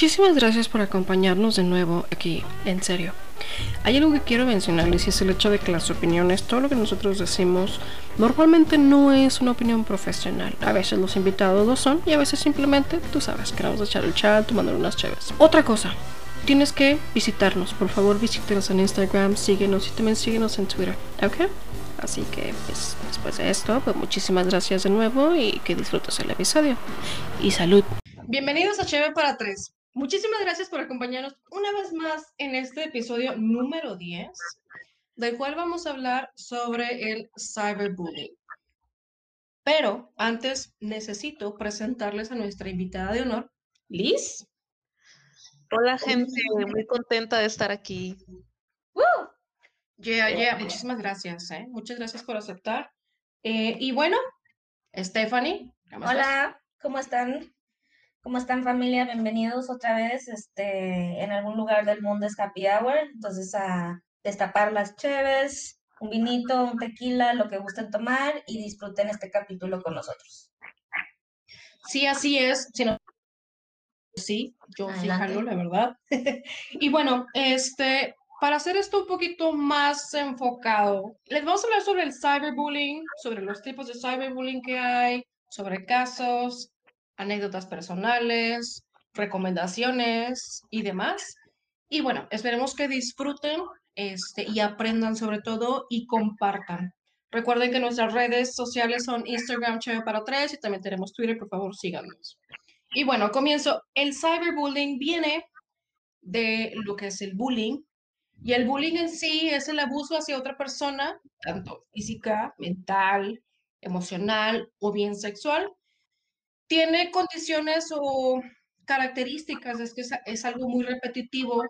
Muchísimas gracias por acompañarnos de nuevo aquí, en serio. Hay algo que quiero mencionarles y es el hecho de que las opiniones, todo lo que nosotros decimos, normalmente no es una opinión profesional. A veces los invitados lo son y a veces simplemente, tú sabes, queremos echar el chat, tomando unas chaves. Otra cosa, tienes que visitarnos. Por favor, visítenos en Instagram, síguenos y también síguenos en Twitter, ¿ok? Así que, pues, después de esto, pues muchísimas gracias de nuevo y que disfrutes el episodio. Y salud. Bienvenidos a Cheve para Tres. Muchísimas gracias por acompañarnos una vez más en este episodio número 10, del cual vamos a hablar sobre el cyberbullying. Pero antes necesito presentarles a nuestra invitada de honor, Liz. Hola gente, muy contenta de estar aquí. ¡Woo! Yeah, yeah, muchísimas gracias, ¿eh? Muchas gracias por aceptar. Eh, y bueno, Stephanie. Hola, ¿cómo están? ¿Cómo están familia? Bienvenidos otra vez. Este, en algún lugar del mundo es happy hour, entonces a destapar las cheves, un vinito, un tequila, lo que gusten tomar y disfruten este capítulo con nosotros. Sí, así es. Sí, yo sí jalo, la verdad. y bueno, este, para hacer esto un poquito más enfocado, les vamos a hablar sobre el cyberbullying, sobre los tipos de cyberbullying que hay, sobre casos, anécdotas personales, recomendaciones y demás. Y bueno, esperemos que disfruten este, y aprendan sobre todo y compartan. Recuerden que nuestras redes sociales son Instagram Chévere para tres y también tenemos Twitter, por favor síganos. Y bueno, comienzo. El cyberbullying viene de lo que es el bullying. Y el bullying en sí es el abuso hacia otra persona, tanto física, mental, emocional o bien sexual, tiene condiciones o características, es que es, algo muy repetitivo.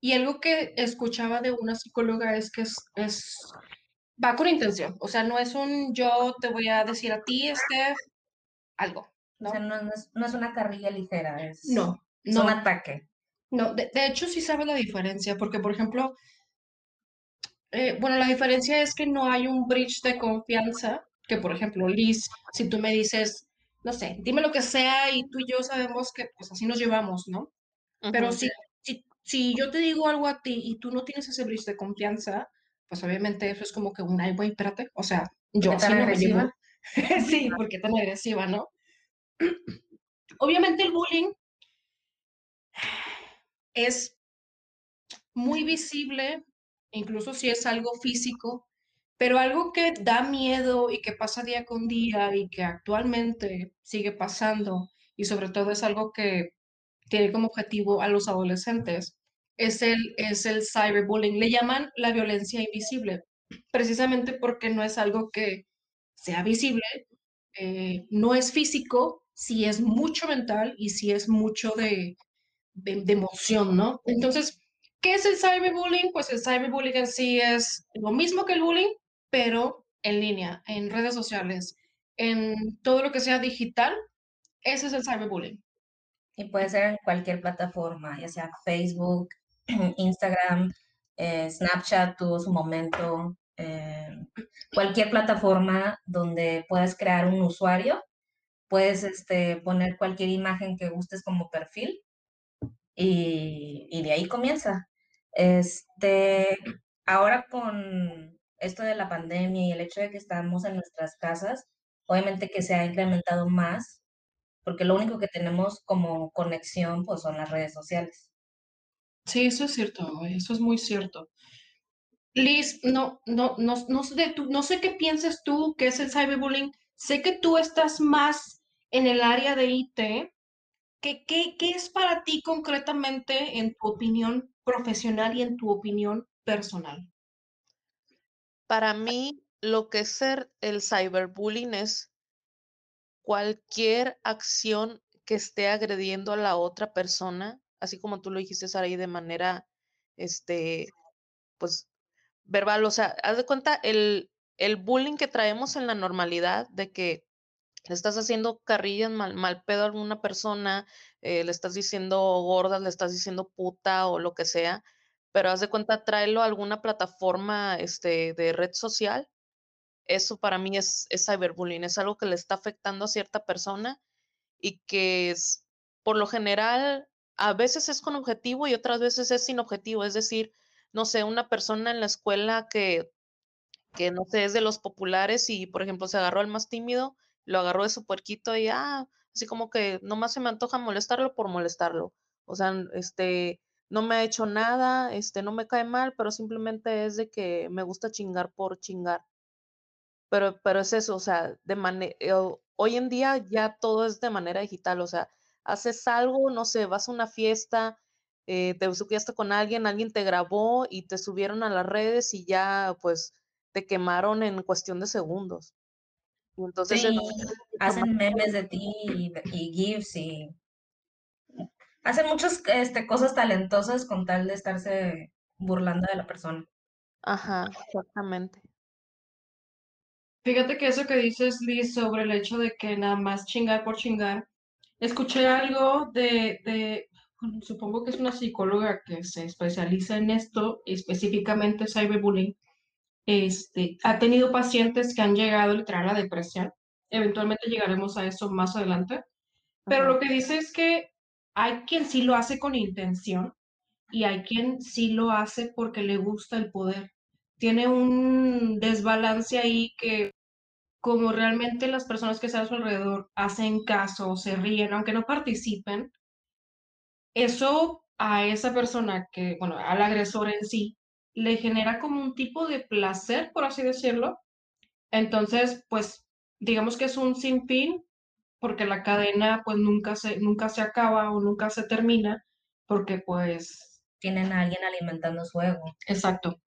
Y algo que escuchaba de una psicóloga es que es, va con intención, o sea, no es un yo te voy a decir a ti, Steph, algo. ¿no? O sea, no, es, una carrilla ligera, es, no, no. un ataque. No, de, hecho sí sabe la diferencia, porque por ejemplo, eh, bueno, la diferencia es que no hay un bridge de confianza, que por ejemplo, Liz, si tú me dices, no sé, dime lo que sea y tú y yo sabemos que pues así nos llevamos, ¿no? Pero si, si, si, yo te digo algo a ti y tú no tienes ese brillo de confianza, pues obviamente eso es como que un, ay, güey, espérate, o sea, yo tan agresiva? sí, porque tan agresiva, ¿no? obviamente el bullying es muy visible, incluso si es algo físico, pero algo que da miedo y que pasa día con día y que actualmente sigue pasando y sobre todo es algo que tiene como objetivo a los adolescentes es el, es el cyberbullying. Le llaman la violencia invisible, precisamente porque no es algo que sea visible, eh, no es físico, si es mucho mental y si es mucho de, de, de emoción, ¿no? Entonces, ¿qué es el cyberbullying? Pues el cyberbullying en sí es lo mismo que el bullying, pero en línea, en redes sociales, en todo lo que sea digital, ese es el cyberbullying. Y puede ser en cualquier plataforma, ya sea Facebook, Instagram, eh, Snapchat tuvo su momento, eh, cualquier plataforma donde puedas crear un usuario, puedes este, poner cualquier imagen que gustes como perfil y, y de ahí comienza. Este, ahora con esto de la pandemia y el hecho de que estamos en nuestras casas, obviamente que se ha incrementado más, porque lo único que tenemos como conexión pues son las redes sociales. Sí, eso es cierto, eso es muy cierto. Liz, no, no, no, no, sé, tú, no sé qué piensas tú que es el cyberbullying. Sé que tú estás más en el área de IT. ¿Qué, qué, qué es para ti concretamente en tu opinión profesional y en tu opinión personal? Para mí, lo que es ser el cyberbullying es cualquier acción que esté agrediendo a la otra persona, así como tú lo dijiste, Saraí, de manera, este, pues, verbal. O sea, haz de cuenta el, el bullying que traemos en la normalidad de que le estás haciendo carrillas mal, mal pedo a alguna persona, eh, le estás diciendo gorda, le estás diciendo puta o lo que sea, pero haz de cuenta, tráelo a alguna plataforma este, de red social. Eso para mí es, es cyberbullying, es algo que le está afectando a cierta persona y que es, por lo general a veces es con objetivo y otras veces es sin objetivo. Es decir, no sé, una persona en la escuela que, que no sé, es de los populares y, por ejemplo, se agarró al más tímido, lo agarró de su puerquito y, ah, así como que nomás se me antoja molestarlo por molestarlo. O sea, este, no me ha hecho nada, este, no me cae mal, pero simplemente es de que me gusta chingar por chingar. Pero, pero es eso, o sea, de manera, eh, hoy en día ya todo es de manera digital, o sea, haces algo, no sé, vas a una fiesta, eh, te subiste con alguien, alguien te grabó y te subieron a las redes y ya pues te quemaron en cuestión de segundos. Entonces sí, hacen memes de ti y, GIFs y hacen muchas este, cosas talentosas con tal de estarse burlando de la persona. Ajá, exactamente. Fíjate que eso que dices, Liz, sobre el hecho de que nada más chingar por chingar, escuché algo de, de supongo que es una psicóloga que se especializa en esto, específicamente cyberbullying, este, ha tenido pacientes que han llegado literal a la depresión. Eventualmente llegaremos a eso más adelante. Pero lo que dice es que hay quien sí lo hace con intención y hay quien sí lo hace porque le gusta el poder. Tiene un desbalance ahí que como realmente las personas que están a su alrededor hacen caso, se ríen, aunque no participen, eso a esa persona que, bueno, al agresor en sí, le genera como un tipo de placer, por así decirlo. Entonces, pues, digamos que es un sinfín, porque la cadena pues nunca se, nunca se acaba o nunca se termina, porque pues... Tienen a alguien alimentando su ego. Exacto,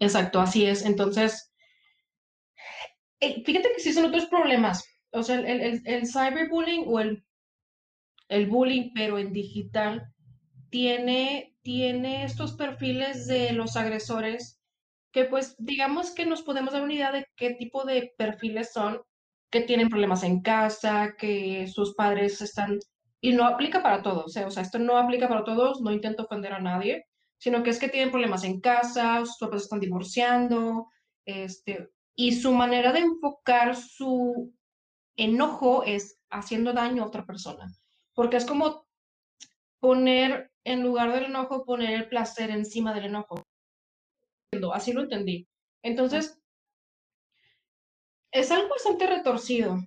exacto, así es. Entonces, eh, fíjate que existen otros problemas. O sea, el, el, el cyberbullying o el el bullying, pero en digital, tiene, tiene estos perfiles de los agresores que pues digamos que nos podemos dar una idea de qué tipo de perfiles son, que tienen problemas en casa, que sus padres están, y no aplica para todos, ¿eh? o sea, esto no aplica para todos, no intento ofender a nadie, sino que es que tienen problemas en casa, sus papás están divorciando, este, y su manera de enfocar su enojo es haciendo daño a otra persona porque es como poner, en lugar del enojo, poner el placer encima del enojo. Así lo entendí. Entonces, es algo bastante retorcido.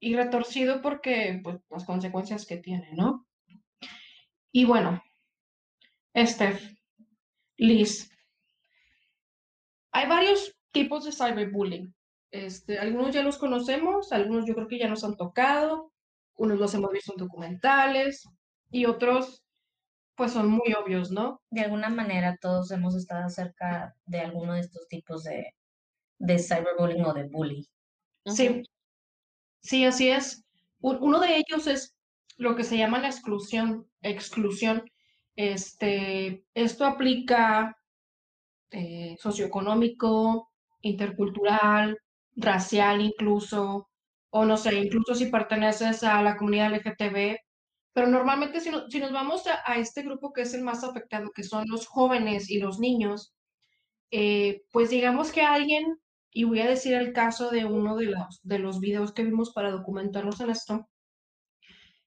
Y retorcido porque, pues, las consecuencias que tiene, ¿no? Y bueno, Steph, Liz, hay varios tipos de cyberbullying. Este, algunos ya los conocemos, algunos yo creo que ya nos han tocado, unos los hemos visto en documentales y otros pues son muy obvios, ¿no? De alguna manera todos hemos estado cerca de alguno de estos tipos de, de cyberbullying o de bullying. Sí, sí, así es. Uno de ellos es lo que se llama la exclusión. exclusión. Este, esto aplica eh, socioeconómico, intercultural, racial incluso, o no sé, incluso si perteneces a la comunidad LGTB, pero normalmente si, si nos vamos a, este grupo que es el más afectado, que son los jóvenes y los niños, eh, pues digamos que alguien, y voy a decir el caso de uno de los, de los videos que vimos para documentarnos en esto,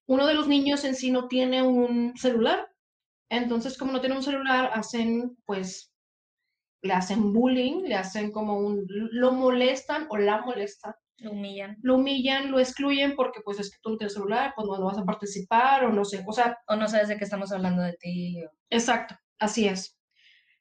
uno de los niños en sí no tiene un celular, entonces como no tiene un celular, hacen pues le hacen bullying, le hacen como un, lo molestan o la molestan lo humillan. Lo humillan, lo excluyen porque pues es que tú no tienes celular, pues no vas a participar o no sé, o sea... O no sabes de qué estamos hablando de ti. Exacto, así es.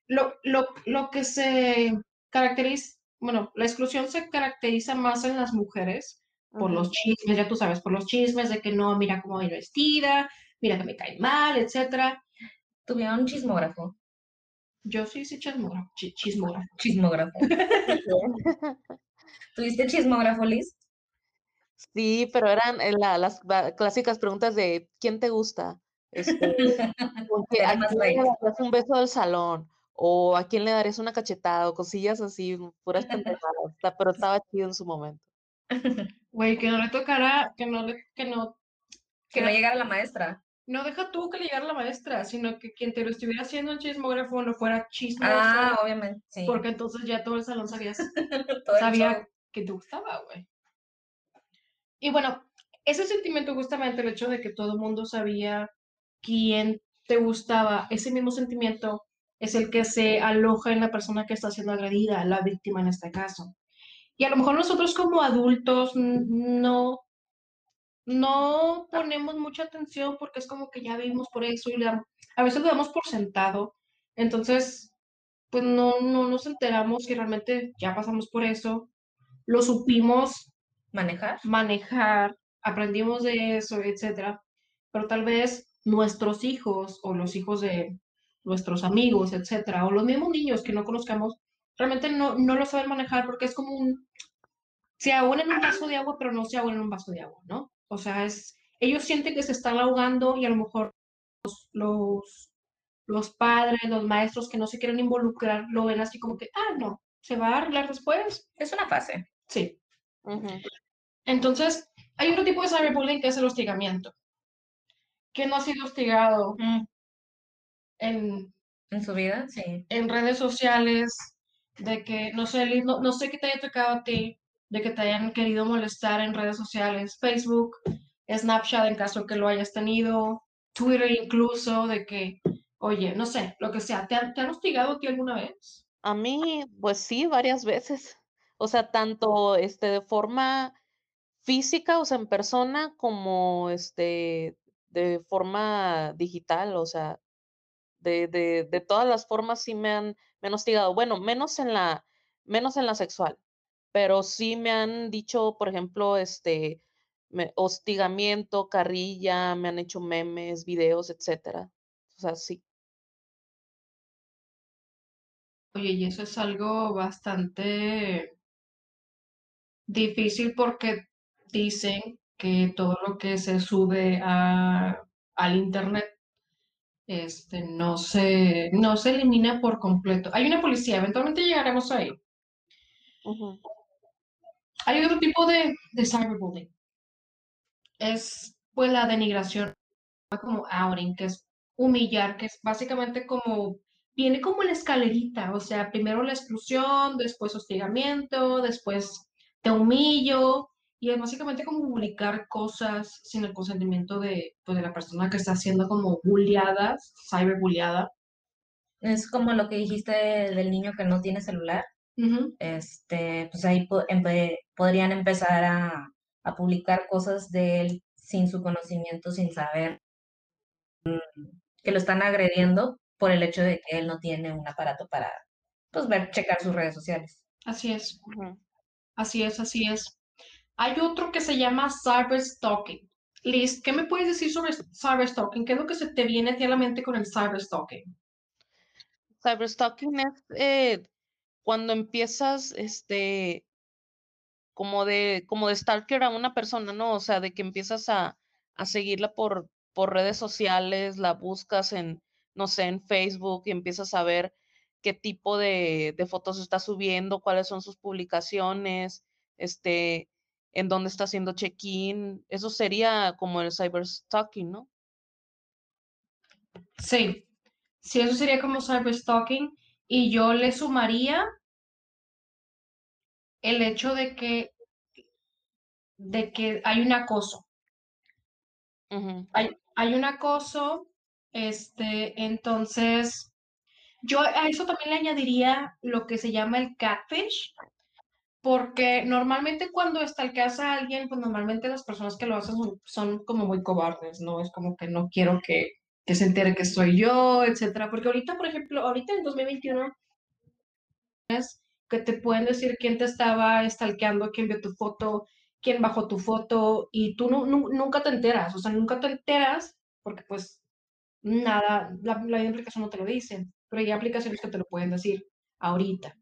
Lo, lo, lo que se caracteriza, bueno, la exclusión se caracteriza más en las mujeres por los chismes, ya tú sabes, por los chismes de que no, mira cómo voy vestida, mira que me cae mal, etcétera. ¿Tuvieron un chismógrafo? Yo sí, sí, chismógrafo. chismógrafo. Chismógrafo. ¿Tuviste chismógrafo, Liz? Sí, pero eran eh, las clásicas preguntas de ¿quién te gusta? Este, ¿A quién le darías un beso del salón? ¿O a quién le darías una cachetada? O cosillas así, puras pendejadas. pero estaba chido en su momento. Güey, que no le tocara, que no le, que no... Que no llegara la maestra. No deja tú que le llegara la maestra, sino que quien te lo estuviera haciendo en chismógrafo no fuera chismoso. Ah, obviamente, sí. Porque entonces ya todo el salón sabía, sabía que te gustaba, güey. Y bueno, ese sentimiento justamente el hecho de que todo el mundo sabía quién te gustaba, ese mismo sentimiento es el que se aloja en la persona que está siendo agredida, la víctima en este caso. Y a lo mejor nosotros como adultos no, no ponemos mucha atención porque es como que ya vivimos por eso y a veces lo damos por sentado. Entonces, pues no, no nos enteramos que realmente ya pasamos por eso, lo supimos manejar, manejar, aprendimos de eso, etcétera. Pero tal vez nuestros hijos o los hijos de nuestros amigos, etcétera, o los mismos niños que no conozcamos, realmente no, no lo saben manejar porque es como un, se ahogan en un vaso de agua, pero no se ahogan en un vaso de agua, ¿no? O sea, es, ellos sienten que se están ahogando y a lo mejor los los padres, los maestros que no se quieren involucrar, lo ven así como que, ah, no, se va a arreglar después. Es una fase. Sí. Entonces, hay otro tipo de cyberbullying que es el hostigamiento. que no ha sido hostigado mm. En, en su vida? Sí. En redes sociales, de que, no sé, no, no sé qué te haya tocado a ti, de que te hayan querido molestar en redes sociales, Facebook, Snapchat en caso que lo hayas tenido, Twitter incluso, de que Oye, no sé, lo que sea, ¿te han, hostigado a ti alguna vez? A mí, pues sí, varias veces. O sea, tanto este de forma física, o sea, en persona, como este de forma digital, o sea, de, de, de todas las formas sí me han, hostigado. Bueno, menos en la, menos en la sexual, pero sí me han dicho, por ejemplo, este hostigamiento, carrilla, me han hecho memes, videos, etcétera. O sea, sí. Oye, y eso es algo bastante difícil porque dicen que todo lo que se sube a, al internet este, no, se, no se elimina por completo. Hay una policía, eventualmente llegaremos ahí. Hay otro tipo de, de cyberbullying. Es pues la denigración, como outing, que es humillar, que es básicamente como viene como la escalerita, o sea, primero la exclusión, después hostigamiento, después te humillo, y es básicamente como publicar cosas sin el consentimiento de, pues, de la persona que está siendo como bulliada, cyberbulliada. Es como lo que dijiste del niño que no tiene celular. Este, pues ahí podrían empezar a, a, publicar cosas de él sin su conocimiento, sin saber que lo están agrediendo por el hecho de que él no tiene un aparato para pues, ver, checar sus redes sociales. Así es. Así es, así es. Hay otro que se llama cyberstalking. Liz, ¿qué me puedes decir sobre cyberstalking? ¿Qué es lo que se te viene a la mente con el cyberstalking? Cyberstalking es eh, cuando empiezas, este, como de, como de stalker a una persona, ¿no? O sea, de que empiezas a, a seguirla por, por redes sociales, la buscas en, no sé, en Facebook y empiezas a ver qué tipo de, fotos está subiendo, cuáles son sus publicaciones, este, en dónde está haciendo check-in. Eso sería como el cyberstalking, ¿no? Sí, sí, eso sería como cyberstalking. Y yo le sumaría el hecho de que, de que hay un acoso. hay, hay un acoso este, entonces, yo a eso también le añadiría lo que se llama el catfish, porque normalmente cuando casa a alguien, pues normalmente las personas que lo hacen son, como muy cobardes, ¿no? Es como que no quiero que, se entere que soy yo, etcétera. Porque ahorita, por ejemplo, ahorita en 2021 es que te pueden decir quién te estaba stalkeando, quién vio tu foto, quién bajó tu foto, y tú nunca te enteras, o sea, nunca te enteras, porque pues nada, la, la aplicación no te lo dicen, pero hay aplicaciones que te lo pueden decir ahorita.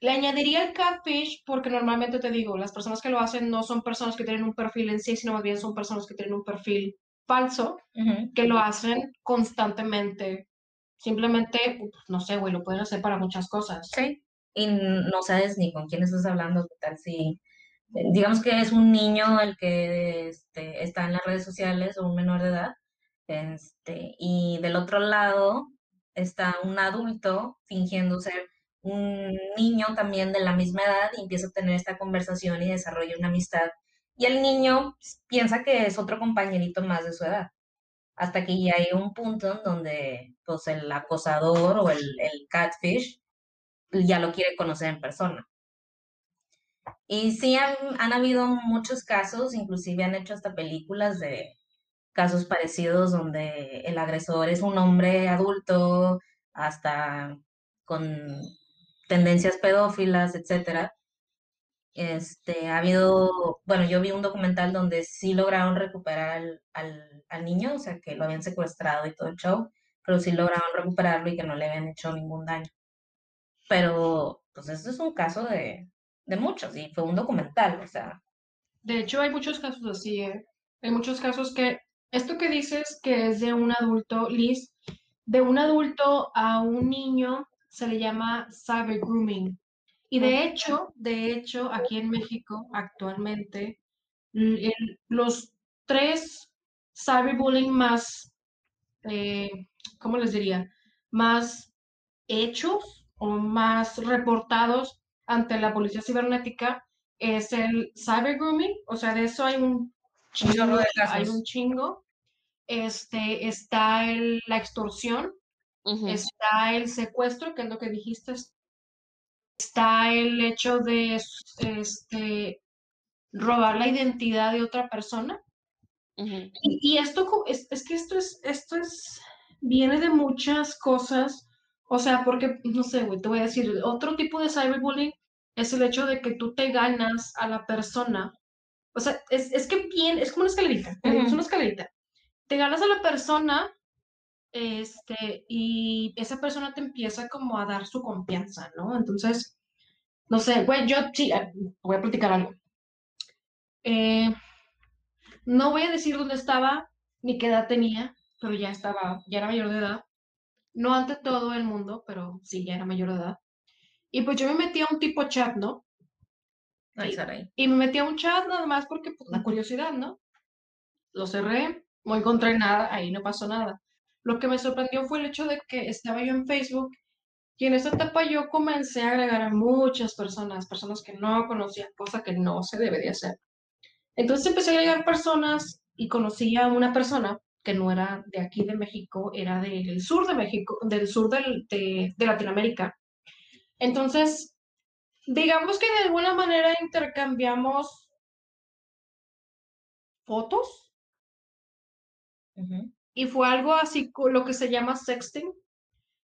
Le añadiría el catfish porque normalmente te digo, las personas que lo hacen no son personas que tienen un perfil en sí, sino más bien son personas que tienen un perfil falso, que lo hacen constantemente. Simplemente, no sé, güey, lo pueden hacer para muchas cosas. Sí. Y no sabes ni con quién estás hablando, tal si digamos que es un niño el que este, está en las redes sociales o un menor de edad, este, y del otro lado está un adulto fingiendo ser un niño también de la misma edad y empieza a tener esta conversación y desarrolla una amistad. Y el niño piensa que es otro compañerito más de su edad. hasta que ya hay un punto en donde pues el acosador o el, el catfish ya lo quiere conocer en persona. Y sí han, han, habido muchos casos, inclusive han hecho hasta películas de casos parecidos donde el agresor es un hombre adulto, hasta con tendencias pedófilas, etcétera. Este, ha habido, bueno, yo vi un documental donde sí lograron recuperar al, al, niño, o sea, que lo habían secuestrado y todo el show, pero sí lograron recuperarlo y que no le habían hecho ningún daño. Pero, pues, este es un caso de, de muchos y fue un documental, o sea. De hecho, hay muchos casos así, ¿eh? Hay muchos casos que, esto que dices que es de un adulto, Liz, de un adulto a un niño se le llama cyber grooming. Y de hecho, de hecho, aquí en México actualmente, los tres cyberbullying más, eh, ¿cómo les diría? Más hechos o más reportados ante la policía cibernética es el cyber grooming, o sea, de eso hay un chingo, hay un chingo. Este, está el, la extorsión, está el secuestro, que es lo que dijiste, está el hecho de este, robar la identidad de otra persona. y, esto es, es, que esto es, esto es, viene de muchas cosas, o sea, porque, no sé, güey, te voy a decir, otro tipo de cyberbullying es el hecho de que tú te ganas a la persona. O sea, es, es que bien, es como una escalerita, es una escalerita. Te ganas a la persona este, y esa persona te empieza como a dar su confianza, ¿no? Entonces, no sé, güey, yo sí, ah, voy a platicar algo. Eh, no voy a decir dónde estaba ni qué edad tenía, pero ya estaba, ya era mayor de edad. No ante todo el mundo, pero sí, ya era mayor de edad. Y pues yo me metí a un tipo chat, ¿no? y, me metí a un chat nada más porque, pues, la curiosidad, ¿no? Lo cerré, no encontré nada, ahí no pasó nada. Lo que me sorprendió fue el hecho de que estaba yo en Facebook y en esa etapa yo comencé a agregar a muchas personas, personas que no conocía, cosa que no se debería hacer. Entonces empecé a agregar personas y conocí a una persona que no era de aquí de México, era del sur de México, del sur de, de Latinoamérica. Entonces, digamos que de alguna manera intercambiamos fotos. Y fue algo así, lo que se llama sexting.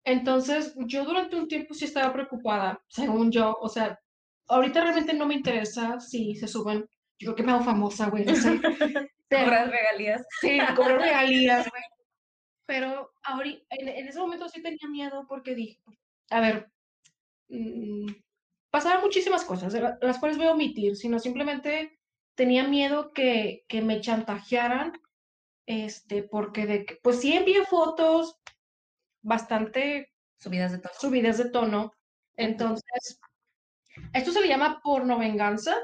Entonces, yo durante un tiempo sí estaba preocupada, según yo, o sea, ahorita realmente no me interesa si se suben, yo creo que me hago famosa, güey. cobrar regalías. Sí, cobrar regalías, güey. Pero ahorita, en, ese momento sí tenía miedo porque dije, a ver, mmm, pasaron muchísimas cosas, las cuales voy a omitir, sino simplemente tenía miedo que, que me chantajearan este, porque de que, pues sí envié fotos bastante subidas de tono. Subidas de tono. Entonces, esto se le llama porno venganza.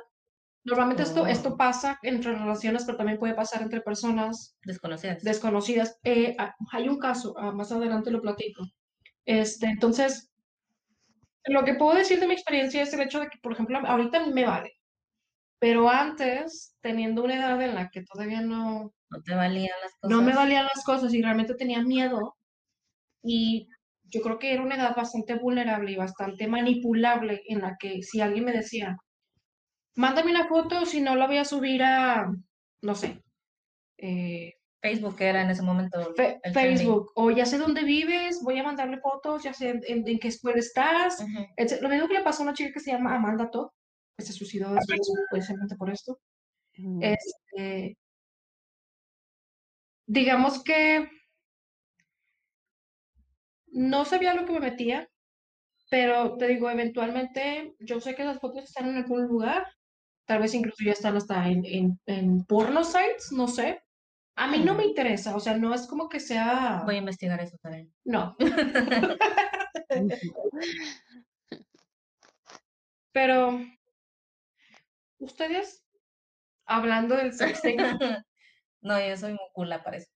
Normalmente esto, esto oh. pasa entre relaciones, pero también puede pasar entre personas desconocidas. Desconocidas. Eh, hay un caso, ah, más adelante lo platico. Este, entonces, lo que puedo decir de mi experiencia es el hecho de que, por ejemplo, ahorita me vale. Pero antes, teniendo una edad en la que todavía no, no te valían las cosas. No me valían las cosas y realmente tenía miedo. Y yo creo que era una edad bastante vulnerable y bastante manipulable en la que si alguien me decía, mándame una foto si no la voy a subir a, no sé, eh, Facebook era en ese momento. Facebook, o ya sé dónde vives, voy a mandarle fotos, ya sé en, qué escuela estás. Lo mismo que le pasó a una chica que se llama Amanda Todd, que se suicidó precisamente por esto. Este, digamos que no sabía lo que me metía, pero te digo, eventualmente yo sé que las fotos están en algún lugar, tal vez incluso ya están hasta en, en, porno sites, no sé. A mí no me interesa, o sea, no es como que sea... Voy a investigar eso también. No. Pero, ustedes, hablando del sexting, No, yo soy muy cool para eso.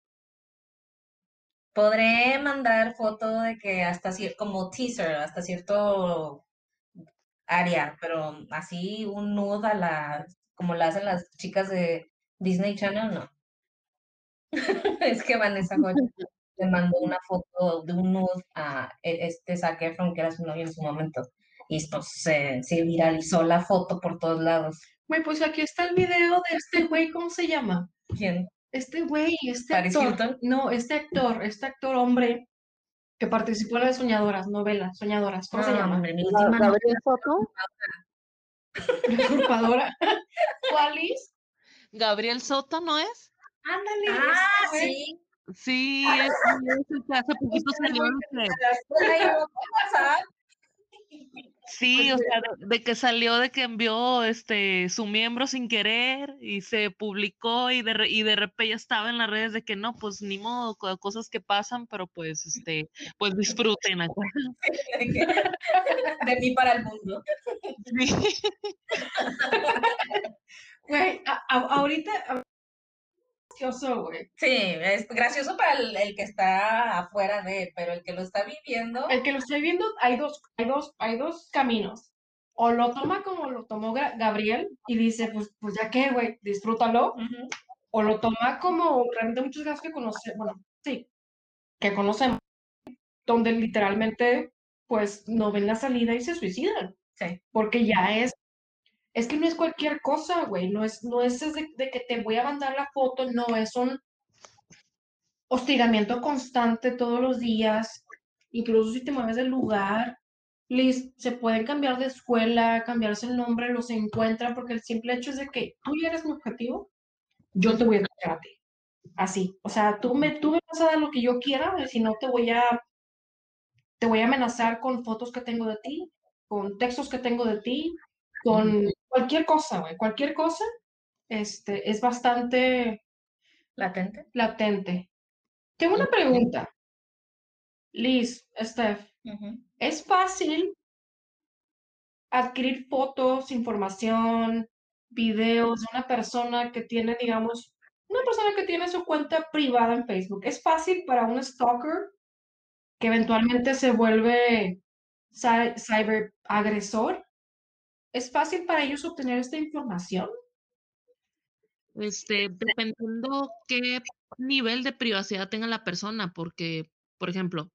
Podré mandar foto de que hasta cierto, como teaser, hasta cierto área, pero así un nudo a la, como lo hacen las chicas de Disney Channel, no. es que Vanessa le mandó una foto de un nude a e, este Zac Efron, que era su novio en su momento. Y esto se, se viralizó la foto por todos lados. Güey, pues aquí está el video de este güey, ¿cómo se llama? ¿Quién? Este güey, este actor. No, este actor, este actor hombre que participó en las Soñadoras, novela, Soñadoras. ¿Cómo se ah, llama? Gabriel Soto. Usurpadora. ¿Cuál es? Gabriel Soto, ¿no es? Ándale. Ah, sí. Sí, es, es, hace poquito salió. Sí, o sea, de, que salió de que envió este su miembro sin querer y se publicó y de y de repente ya estaba en las redes de que no, pues ni modo, cosas que pasan, pero pues este, pues disfruten acá. De mí para el mundo. Sí. Güey, ahorita gracioso, güey. Sí, es gracioso para el, que está afuera de, pero el que lo está viviendo. El que lo está viviendo, hay dos, hay dos, hay dos caminos. O lo toma como lo tomó Gabriel y dice, pues, pues ya qué, güey, disfrútalo. O lo toma como realmente muchos casos que conocemos, bueno, sí, que conocemos, donde literalmente, pues, no ven la salida y se suicidan. Sí. Porque ya es es que no es cualquier cosa, güey, no es, no es de, que te voy a mandar la foto, no, es un hostigamiento constante todos los días, incluso si te mueves del lugar, Liz, se pueden cambiar de escuela, cambiarse el nombre, los encuentran, porque el simple hecho es de que tú ya eres mi objetivo, yo te voy a escuchar a ti. Así, o sea, tú me, tú me vas a dar lo que yo quiera, si no te voy a, te voy a amenazar con fotos que tengo de ti, con textos que tengo de ti, con cualquier cosa, güey, cualquier cosa, este, es bastante latente. Latente. Tengo una pregunta. Liz, Steph, ¿es fácil adquirir fotos, información, videos de una persona que tiene, digamos, una persona que tiene su cuenta privada en Facebook? ¿Es fácil para un stalker que eventualmente se vuelve cyber agresor ¿Es fácil para ellos obtener esta información? Este, dependiendo qué nivel de privacidad tenga la persona, porque, por ejemplo,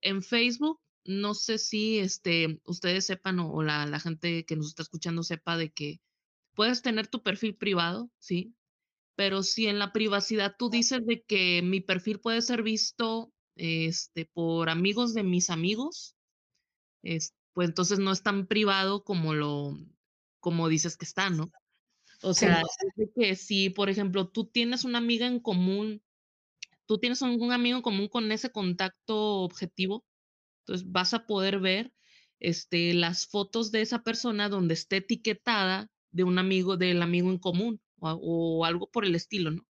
en Facebook, no sé si este, ustedes sepan o, la, la, gente que nos está escuchando sepa de que puedes tener tu perfil privado, ¿sí? Pero si en la privacidad tú dices de que mi perfil puede ser visto este, por amigos de mis amigos, este, pues entonces no es tan privado como lo, como dices que está, ¿no? O sea, que si, por ejemplo, tú tienes una amiga en común, tú tienes un, amigo en común con ese contacto objetivo, entonces vas a poder ver este, las fotos de esa persona donde esté etiquetada de un amigo, del amigo en común o, algo por el estilo, ¿no?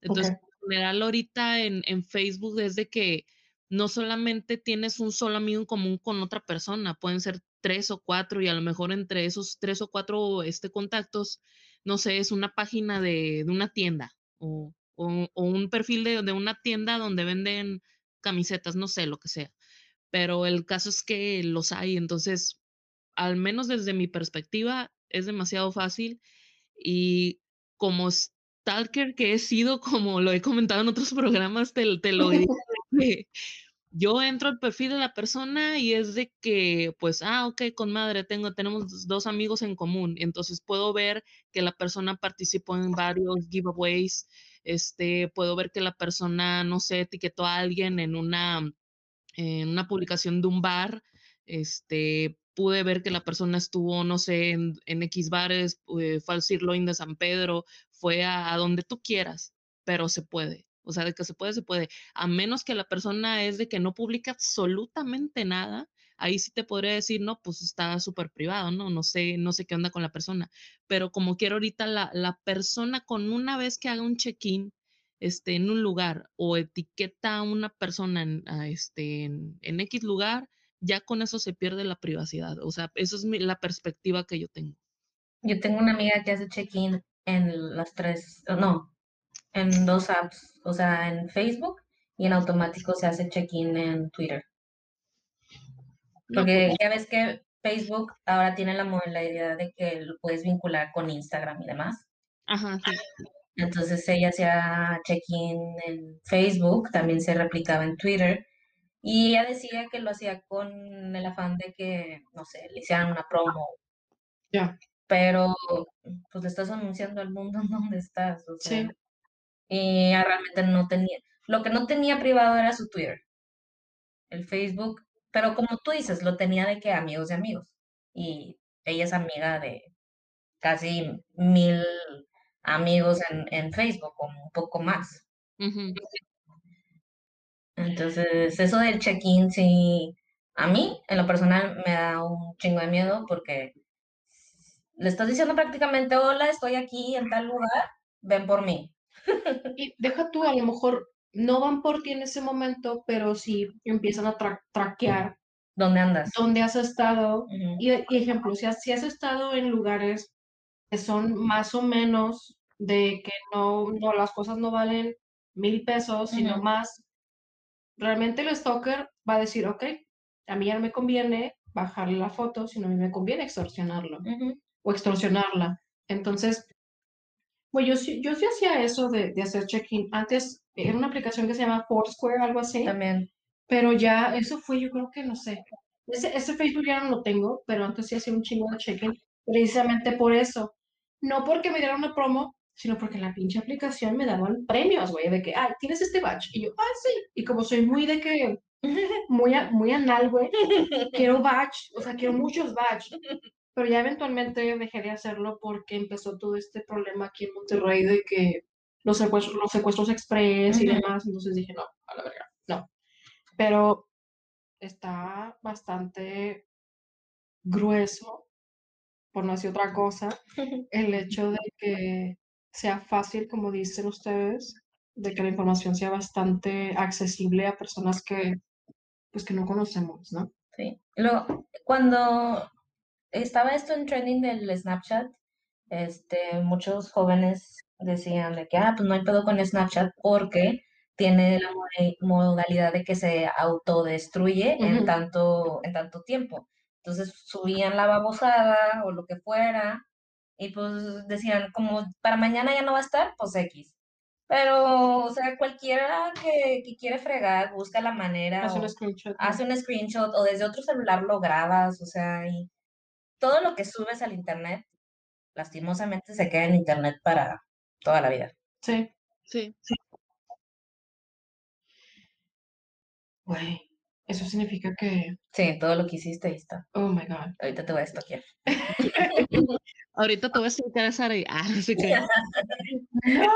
Entonces, en general, ahorita en, en Facebook, desde que no solamente tienes un solo amigo en común con otra persona, pueden ser tres o cuatro y a lo mejor entre esos tres o cuatro este, contactos, no sé, es una página de, una tienda o, un perfil de, de, una tienda donde venden camisetas, no sé, lo que sea. Pero el caso es que los hay, entonces, al menos desde mi perspectiva, es demasiado fácil y como stalker que he sido, como lo he comentado en otros programas, te, te lo digo, yo entro al perfil de la persona y es de que, pues, ah, ok, con madre, tengo, tenemos dos amigos en común, entonces puedo ver que la persona participó en varios giveaways, este, puedo ver que la persona, no sé, etiquetó a alguien en una, en una publicación de un bar, este, pude ver que la persona estuvo, no sé, en, X bares, eh, fue al Sirloin de San Pedro, fue a donde tú quieras, pero se puede. O sea, de que se puede, se puede. A menos que la persona es de que no publica absolutamente nada, ahí sí te podría decir, no, pues está súper privado, ¿no? No sé, no sé qué onda con la persona. Pero como quiero ahorita la, la persona con una vez que haga un check-in este, en un lugar o etiqueta a una persona en, este, en, X lugar, ya con eso se pierde la privacidad. O sea, esa es la perspectiva que yo tengo. Yo tengo una amiga que hace check-in en las tres, no, en dos apps, o sea, en Facebook y en automático se hace check-in en Twitter. Porque ya ves que Facebook ahora tiene la modalidad de que lo puedes vincular con Instagram y demás. Ajá, sí. Entonces ella hacía check-in en Facebook, también se replicaba en Twitter. Y ella decía que lo hacía con el afán de que, no sé, le hicieran una promo. Ya. Pero, pues le estás anunciando al mundo en dónde estás. O sea, sí. Y ella realmente no tenía. Lo que no tenía privado era su Twitter. El Facebook. Pero como tú dices, lo tenía de que amigos de amigos. Y ella es amiga de casi mil amigos en, en Facebook, o un poco más. Entonces, eso del check-in, sí, a mí, en lo personal, me da un chingo de miedo porque le estás diciendo prácticamente, hola, estoy aquí en tal lugar, ven por mí. Y deja tú, a lo mejor no van por ti en ese momento, pero sí empiezan a traquear. ¿Dónde andas? ¿Dónde has estado? y, ejemplo, si has, si has estado en lugares que son más o menos de que no, no las cosas no valen mil pesos, sino más, realmente el stalker va a decir, ok, a mí ya no me conviene bajarle la foto, sino a mí me conviene extorsionarlo o extorsionarla. Entonces, pues yo, yo sí hacía eso de, de hacer check-in. Antes era una aplicación que se llama Foursquare, algo así. También. Pero ya eso fue, yo creo que no sé. Ese, ese Facebook ya no lo tengo, pero antes sí hacía un chingo de check-in precisamente por eso. No porque me dieran una promo, sino porque en la pinche aplicación me daban premios, güey, de que, ay, tienes este badge. Y yo, ah, sí. Y como soy muy de que, muy, muy anal, güey, quiero badge, o sea, quiero muchos badge. Pero ya eventualmente dejé de hacerlo porque empezó todo este problema aquí en Monterrey de que los secuestros, los secuestros express y demás. Entonces dije, no, a la verga, no. Pero está bastante grueso, por no decir otra cosa, el hecho de que sea fácil, como dicen ustedes, de que la información sea bastante accesible a personas que, pues, que no conocemos, ¿no? Sí. Lo, cuando estaba esto en trending del Snapchat, este, muchos jóvenes decían de que, ah, pues no hay pedo con Snapchat porque tiene la modalidad de que se autodestruye en, tanto, en tanto tiempo. Entonces subían la babosada o lo que fuera y pues decían, como para mañana ya no va a estar, pues X. Pero, o sea, cualquiera que, quiere fregar, busca la manera. Hace un screenshot. Hace un screenshot o desde otro celular lo grabas, o sea, y todo lo que subes al internet, lastimosamente se queda en internet para toda la vida. Sí. Sí. sí. Güey, eso significa que... Sí, todo lo que hiciste ahí está. Oh, my God. Ahorita te voy a estoquear. Ahorita te voy a explicar esa Ah, no sé qué. No,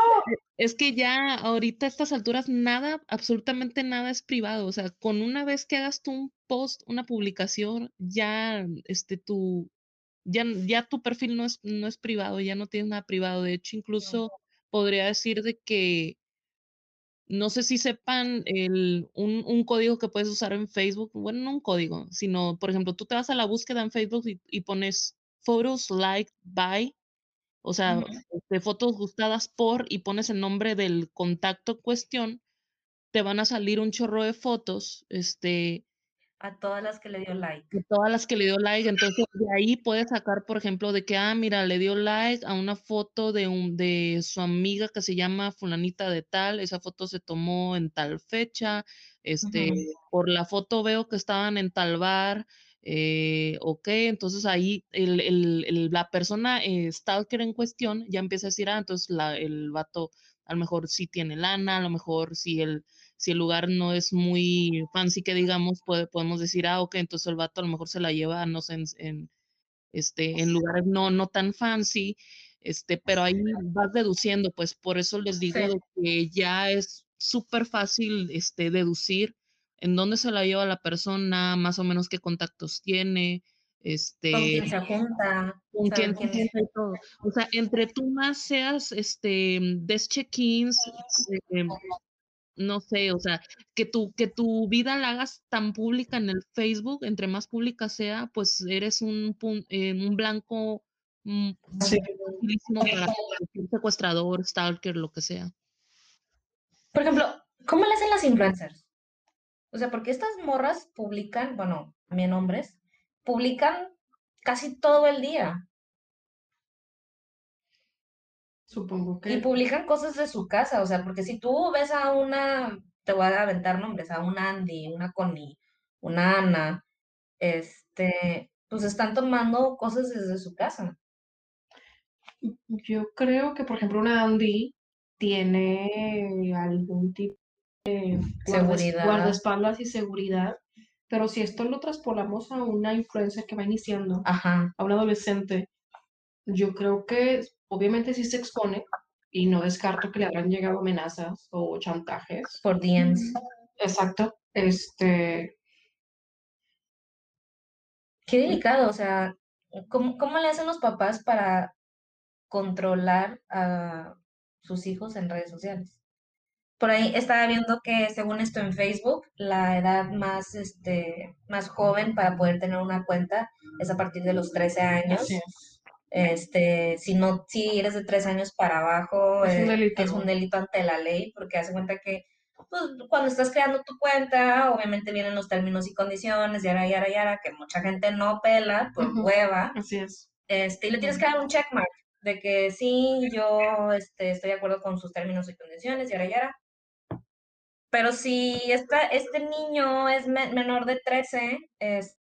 es que ya ahorita a estas alturas nada, absolutamente nada es privado. O sea, con una vez que hagas tú un post, una publicación, ya este tu, ya, ya tu perfil no es, no es privado, ya no tienes nada privado. De hecho, incluso podría decir de que no sé si sepan el, un, un, código que puedes usar en Facebook. Bueno, no un código, sino, por ejemplo, tú te vas a la búsqueda en Facebook y pones photos liked by, o sea, de fotos gustadas por y pones el nombre del contacto en cuestión, te van a salir un chorro de fotos, este, a todas las que le dio like. A todas las que le dio like. Entonces, de ahí puedes sacar, por ejemplo, de que, ah, mira, le dio like a una foto de, un, de su amiga que se llama fulanita de tal. Esa foto se tomó en tal fecha. Este, por la foto veo que estaban en tal bar. Eh, ok, entonces ahí el, el, la persona eh, stalker en cuestión ya empieza a decir, ah, entonces la, el vato a lo mejor sí tiene lana, a lo mejor sí el si el lugar no es muy fancy que digamos, puede, podemos decir, ah, ok, entonces el vato a lo mejor se la lleva, no sé, en, este, en lugares no, no tan fancy, este, pero ahí vas deduciendo, pues por eso les digo que ya es súper fácil este, deducir en dónde se la lleva la persona, más o menos qué contactos tiene, este, con quién se junta, con quién, se y todo. O sea, entre tú más seas, este, des check-ins, no sé, o sea, que tu, que tu vida la hagas tan pública en el Facebook, entre más pública sea, pues eres un, eh, un blanco mm, sí. para un secuestrador, stalker, lo que sea. Por ejemplo, ¿cómo le hacen las influencers? O sea, porque estas morras publican, bueno, también hombres, publican casi todo el día. Supongo que. Y publican cosas de su casa, o sea, porque si tú ves a una, te voy a aventar nombres, a una Andy, una Connie, una Ana, este, pues están tomando cosas desde su casa. Yo creo que, por ejemplo, una Andy tiene algún tipo de Seguridad. guardaespaldas y seguridad, pero si esto lo traspolamos a una influencer que va iniciando, Ajá. a un adolescente, yo creo que obviamente sí se expone y no descarto que le habrán llegado amenazas o chantajes. Por DMs. Exacto. Este, Qué delicado, o sea, ¿cómo, cómo le hacen los papás para controlar a sus hijos en redes sociales? Por ahí estaba viendo que según esto en Facebook, la edad más, este, más joven para poder tener una cuenta es a partir de los 13 años. así es. Este, si no, si eres de tres años para abajo, Es un eh, delito. es un delito ante la ley, porque hace cuenta que pues, cuando estás creando tu cuenta, obviamente vienen los términos y condiciones, yara, yara, yara, que mucha gente no pela por Ujú. hueva, Así es. este, y le tienes que dar un checkmark de que sí, yo este, estoy de acuerdo con sus términos y condiciones, yara, yara. Pero si esta, este niño es me- menor de 13, es,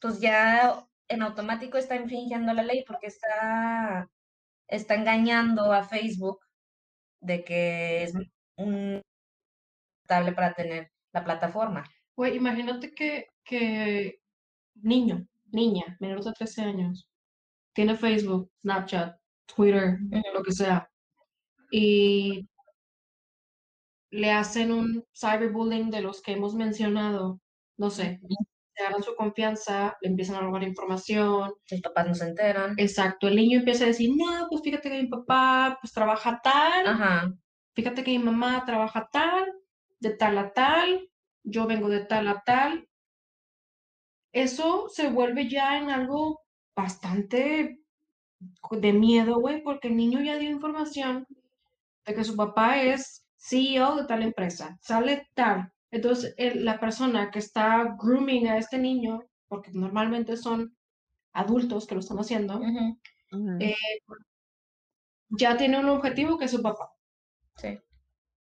pues ya en automático está infringiendo la ley porque está, está engañando a Facebook de que es un estable para tener la plataforma. Güey, imagínate que, que niño, niña, menor de 13 años, tiene Facebook, Snapchat, Twitter, lo que sea, y le hacen un cyberbullying de los que hemos mencionado, no sé, ganan su confianza, le empiezan a robar información, Sus papás no se enteran. exacto, el niño empieza a decir, no, pues fíjate que mi papá pues trabaja tal, Ajá. fíjate que mi mamá trabaja tal, de tal a tal, yo vengo de tal a tal. Eso se vuelve ya en algo bastante de miedo, güey, porque el niño ya dio información de que su papá es CEO de tal empresa, sale tal. Entonces, el- la persona que está grooming a este niño, porque normalmente son adultos que lo están haciendo, eh, ya tiene un objetivo que es su papá. Sí.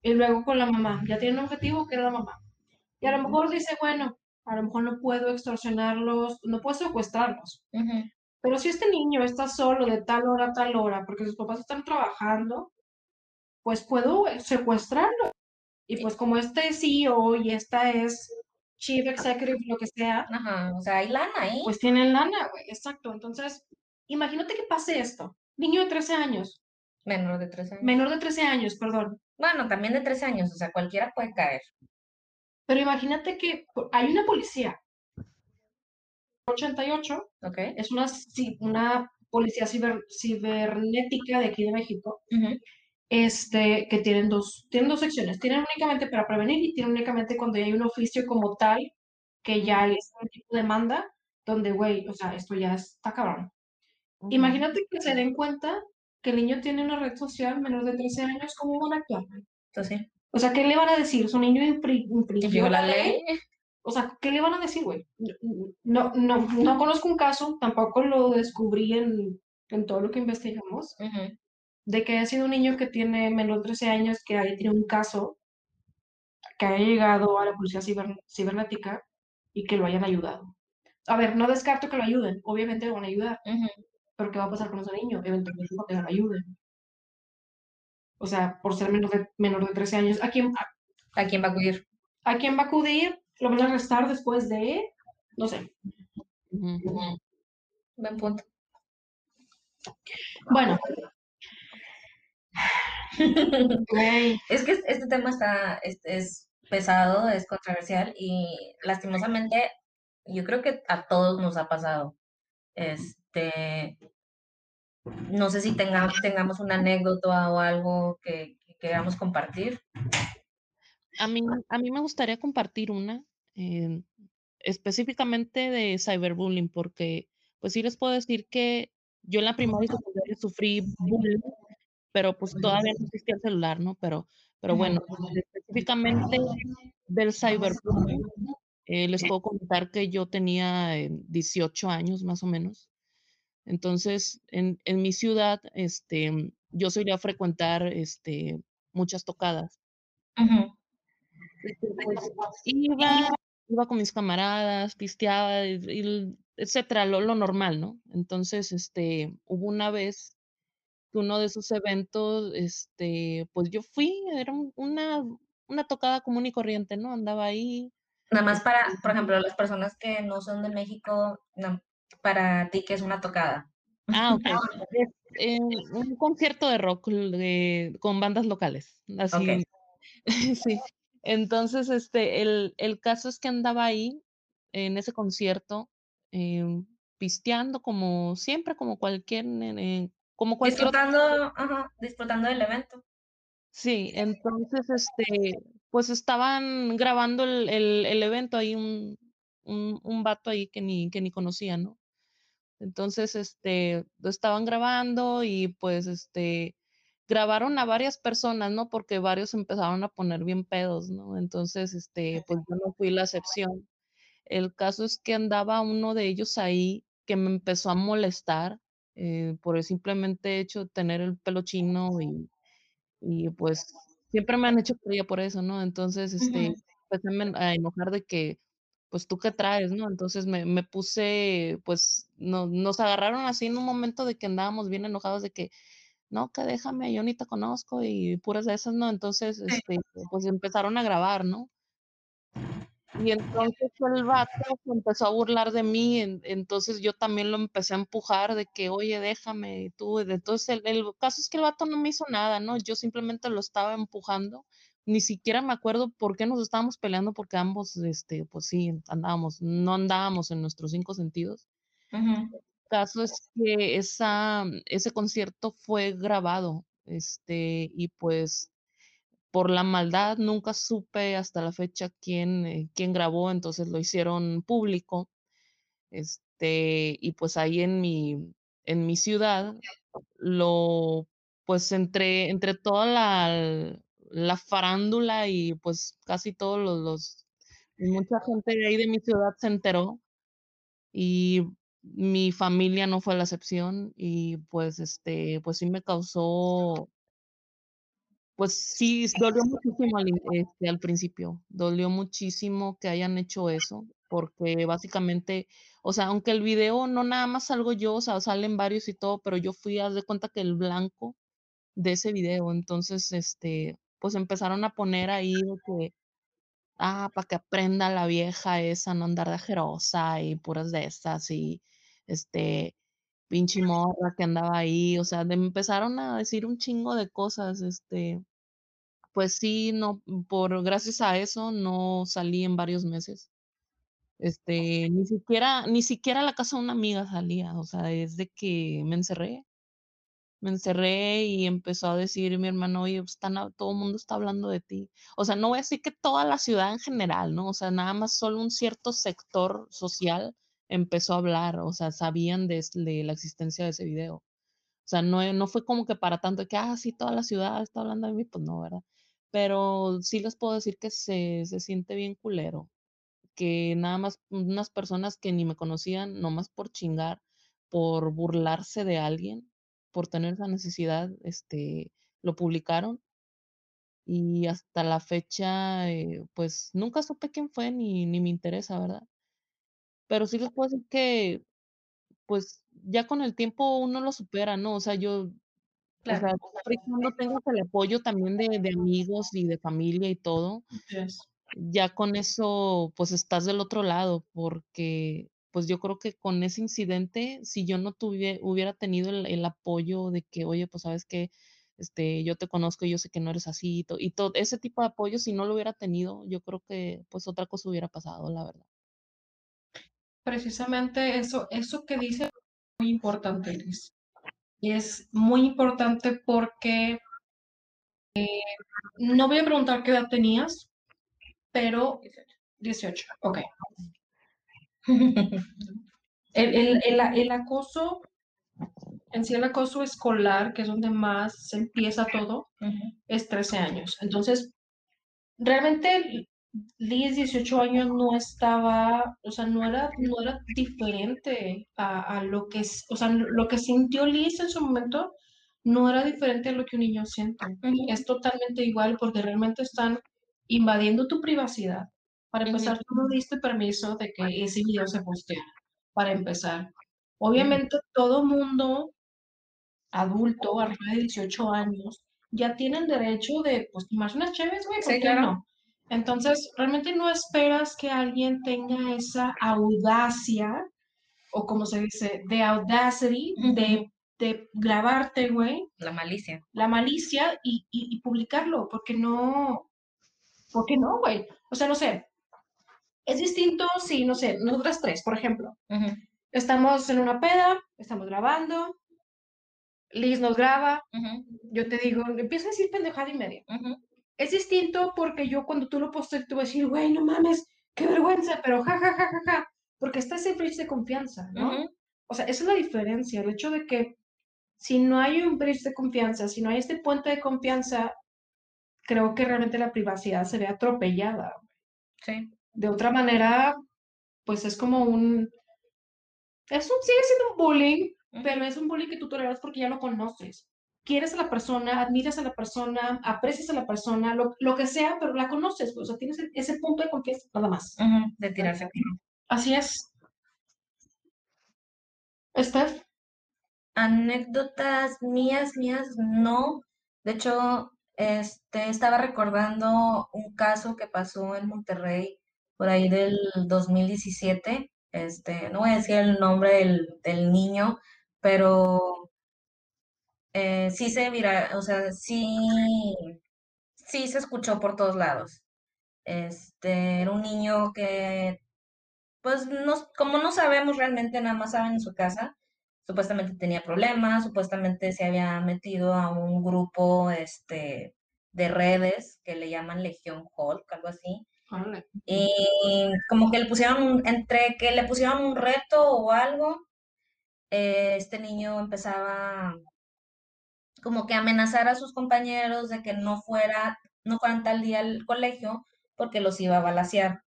Y luego con la mamá, ya tiene un objetivo que es la mamá. Y a lo mejor dice, bueno, a lo mejor no puedo extorsionarlos, no puedo secuestrarlos. Pero si este niño está solo de tal hora a tal hora porque sus papás están trabajando, pues puedo secuestrarlo. Y pues como este es CEO y esta es Chief Executive, lo que sea, Ajá. O sea, hay lana ahí. pues tienen lana, güey, exacto. Entonces, imagínate que pase esto. Niño de 13 años, Menor de 13 años. menor de 13 años, perdón. Bueno, también de 13 años, o sea, cualquiera puede caer. Pero imagínate que hay una policía. 88 ¿Ok? es una, una policía ciber- cibernética de aquí de México. Ujú, este, que tienen dos, tienen dos secciones. Tienen únicamente para prevenir y tienen únicamente cuando ya hay un oficio como tal, que ya es un tipo de demanda, donde, güey, o sea, esto ya está cabrón. Ujú. Imagínate que se den cuenta que el niño tiene una red social menor de 13 años, ¿cómo van a actuar? Entonces, O sea, ¿qué le van a decir? ¿Su niño infringió la ley? ley. O sea, ¿qué le van a decir, güey? No, no, no conozco un caso, tampoco lo descubrí en, en todo lo que investigamos, Ujú, de que haya sido un niño que tiene menos de 13 años, que haya tenido un caso, que haya llegado a la policía ciber- cibernética y que lo hayan ayudado. A ver, no descarto que lo ayuden, obviamente lo van a ayudar, ujú. pero ¿qué va a pasar con ese niño? Eventualmente a que lo ayuden. O sea, por ser menor de, menor de 13 años, ¿a quién, a, ¿A quién va a acudir? a quién va a acudir? ¿Lo van a arrestar después de? No sé. Ujú. Buen punto. Bueno, güey, Es que este tema está, es, es pesado, es controversial y lastimosamente yo creo que a todos nos ha pasado. Este, no sé si tenga- tengamos una anécdota o algo que, que queramos compartir. A mí, a mí me gustaría compartir una, eh, específicamente de cyberbullying, porque pues sí les puedo decir que yo en la primaria y secundaria sufrí bullying, pero pues todavía no existía el celular, ¿no? Pero, pero bueno, específicamente del cyberbullying, eh, les puedo contar que yo tenía eh, 18 años más o menos. Entonces, en, en mi ciudad, este, yo solía frecuentar este, muchas tocadas. Pues, iba, iba con mis camaradas, pisteaba, y, etcétera, lo, lo, normal, ¿no? Entonces, este, hubo una vez que uno de esos eventos, este, pues yo fui, era una, una tocada común y corriente, ¿no? Andaba ahí. Nada más para, este por ejemplo, las personas que no son de México, para ti, ¿qué es una tocada? Ah, ok. Es eh, un concierto de rock de, con bandas locales. Así. sí. Entonces, este, el, el, caso es que andaba ahí en ese concierto, eh, pisteando como siempre, como cualquier, eh, como cualquier disfrutando, ajá, disfrutando del evento. Sí, entonces, este, pues estaban grabando el, el, el evento ahí un, un, un, vato ahí que ni, que ni conocía, ¿no? Entonces, este, lo estaban grabando y pues, este, grabaron a varias personas, ¿no? Porque varios empezaron a poner bien pedos, ¿no? Entonces, este, pues yo no fui la excepción. El caso es que andaba uno de ellos ahí que me empezó a molestar eh, por el simplemente hecho de tener el pelo chino y, y pues siempre me han hecho fría por eso, ¿no? Entonces, este, empecé a enojar de que, pues tú qué traes, ¿no? Entonces me, me puse, pues no, nos agarraron así en un momento de que andábamos bien enojados de que, no, que déjame, yo ni te conozco y puras de esas, ¿no? Entonces, este, pues empezaron a grabar, ¿no? Y entonces el vato se empezó a burlar de mí, entonces yo también lo empecé a empujar de que, oye, déjame, tú, entonces el, el, caso es que el vato no me hizo nada, ¿no? Yo simplemente lo estaba empujando, ni siquiera me acuerdo por qué nos estábamos peleando, porque ambos, este, pues sí, andábamos, no andábamos en nuestros cinco sentidos. El caso es que esa, ese concierto fue grabado, este, y pues por la maldad nunca supe hasta la fecha quién, eh, quién grabó, entonces lo hicieron público. Este, y pues ahí en mi, en mi ciudad, lo, pues entre, entre toda la, la farándula y pues casi todos los, los, mucha gente de ahí de mi ciudad se enteró y mi familia no fue la excepción y pues este, pues sí me causó pues sí, dolió muchísimo al, este, al principio, dolió muchísimo que hayan hecho eso, porque básicamente, o sea, aunque el video no nada más salgo yo, o sea, salen varios y todo, pero yo fui, a de cuenta que el blanco de ese video, entonces, este, pues empezaron a poner ahí que, ah, para que aprenda la vieja esa, no andar de ajerosa y puras de estas, y, este, pinche morra que andaba ahí, o sea, empezaron a decir un chingo de cosas, este, pues sí, no, por gracias a eso no salí en varios meses. Este, ni siquiera, ni siquiera a la casa de una amiga salía, o sea, desde que me encerré. Me encerré y empezó a decir mi hermano, oye, pues, están, todo el mundo está hablando de ti. O sea, no voy a decir que toda la ciudad en general, ¿no? O sea, nada más solo un cierto sector social empezó a hablar, o sea, sabían de, de la existencia de ese video. O sea, no, no fue como que para tanto que, ah, sí, toda la ciudad está hablando de mí, pues no, ¿verdad? Pero sí les puedo decir que se, se siente bien culero, que nada más unas personas que ni me conocían, nomás por chingar, por burlarse de alguien, por tener esa necesidad, este, lo publicaron. Y hasta la fecha, eh, pues nunca supe quién fue ni, ni me interesa, ¿verdad? Pero sí les puedo decir que, pues ya con el tiempo uno lo supera, ¿no? O sea, yo Claro. O sea, cuando tengas el apoyo también de, de, amigos y de familia y todo, yes. ya con eso, pues estás del otro lado, porque pues yo creo que con ese incidente, si yo no tuviera, hubiera tenido el, el, apoyo de que, oye, pues sabes que este, yo te conozco y yo sé que no eres así y todo ese tipo de apoyo, si no lo hubiera tenido, yo creo que pues otra cosa hubiera pasado, la verdad. Precisamente eso, eso que dice es muy importante, Liz. Es muy importante porque eh, no voy a preguntar qué edad tenías, pero 18, ok. el, el, el, el, acoso, en sí el acoso escolar, que es donde más se empieza todo, uh -huh. es 13 años. Entonces, realmente Liz, 18 años, no estaba, o sea, no era, no era diferente a, lo que, o sea, lo que sintió Liz en su momento no era diferente a lo que un niño siente. Es totalmente igual porque realmente están invadiendo tu privacidad. Para empezar, tú no diste permiso de que ese video se posteara. Para empezar. Obviamente, todo mundo adulto, arriba de 18 años, ya tienen derecho de, pues, tomarse unas chéves, güey, ¿por qué no? Entonces, realmente no esperas que alguien tenga esa audacia, o como se dice, de audacity, de, de, grabarte, güey. La malicia. La malicia y, y, publicarlo, porque no, porque no, güey. O sea, no sé. Es distinto si, no sé, nosotras tres, por ejemplo. Estamos en una peda, estamos grabando, Liz nos graba, yo te digo, empieza a decir pendejada y media. Es distinto porque yo cuando tú lo postes te voy a decir, güey, no mames, qué vergüenza, pero ja, ja, ja, ja, ja, porque está ese bridge de confianza, ¿no? O sea, esa es la diferencia, el hecho de que si no hay un bridge de confianza, si no hay este puente de confianza, creo que realmente la privacidad se ve atropellada. Sí. De otra manera, pues es como un... Es un, sigue siendo un bullying, pero es un bullying que tú toleras porque ya lo conoces. Quieres a la persona, admiras a la persona, aprecias a la persona, lo, lo que sea, pero la conoces, pues, o sea, tienes ese punto de confianza, nada más. de tirarse. Así es. Steph. Anécdotas mías, mías, no. De hecho, este, estaba recordando un caso que pasó en Monterrey por ahí del 2017. Este, no voy a decir el nombre del, del niño, pero eh, sí se vira, o sea, sí, sí se escuchó por todos lados. Este, era un niño que, pues, no, como no sabemos realmente, nada más saben en su casa, supuestamente tenía problemas, supuestamente se había metido a un grupo, este, de redes que le llaman Legión Hulk, algo así. Y como que le pusieron, entre que le pusieron un reto o algo, eh, este niño empezaba como que amenazar a sus compañeros de que no fuera, no fueran tal día al colegio porque los iba a balasear.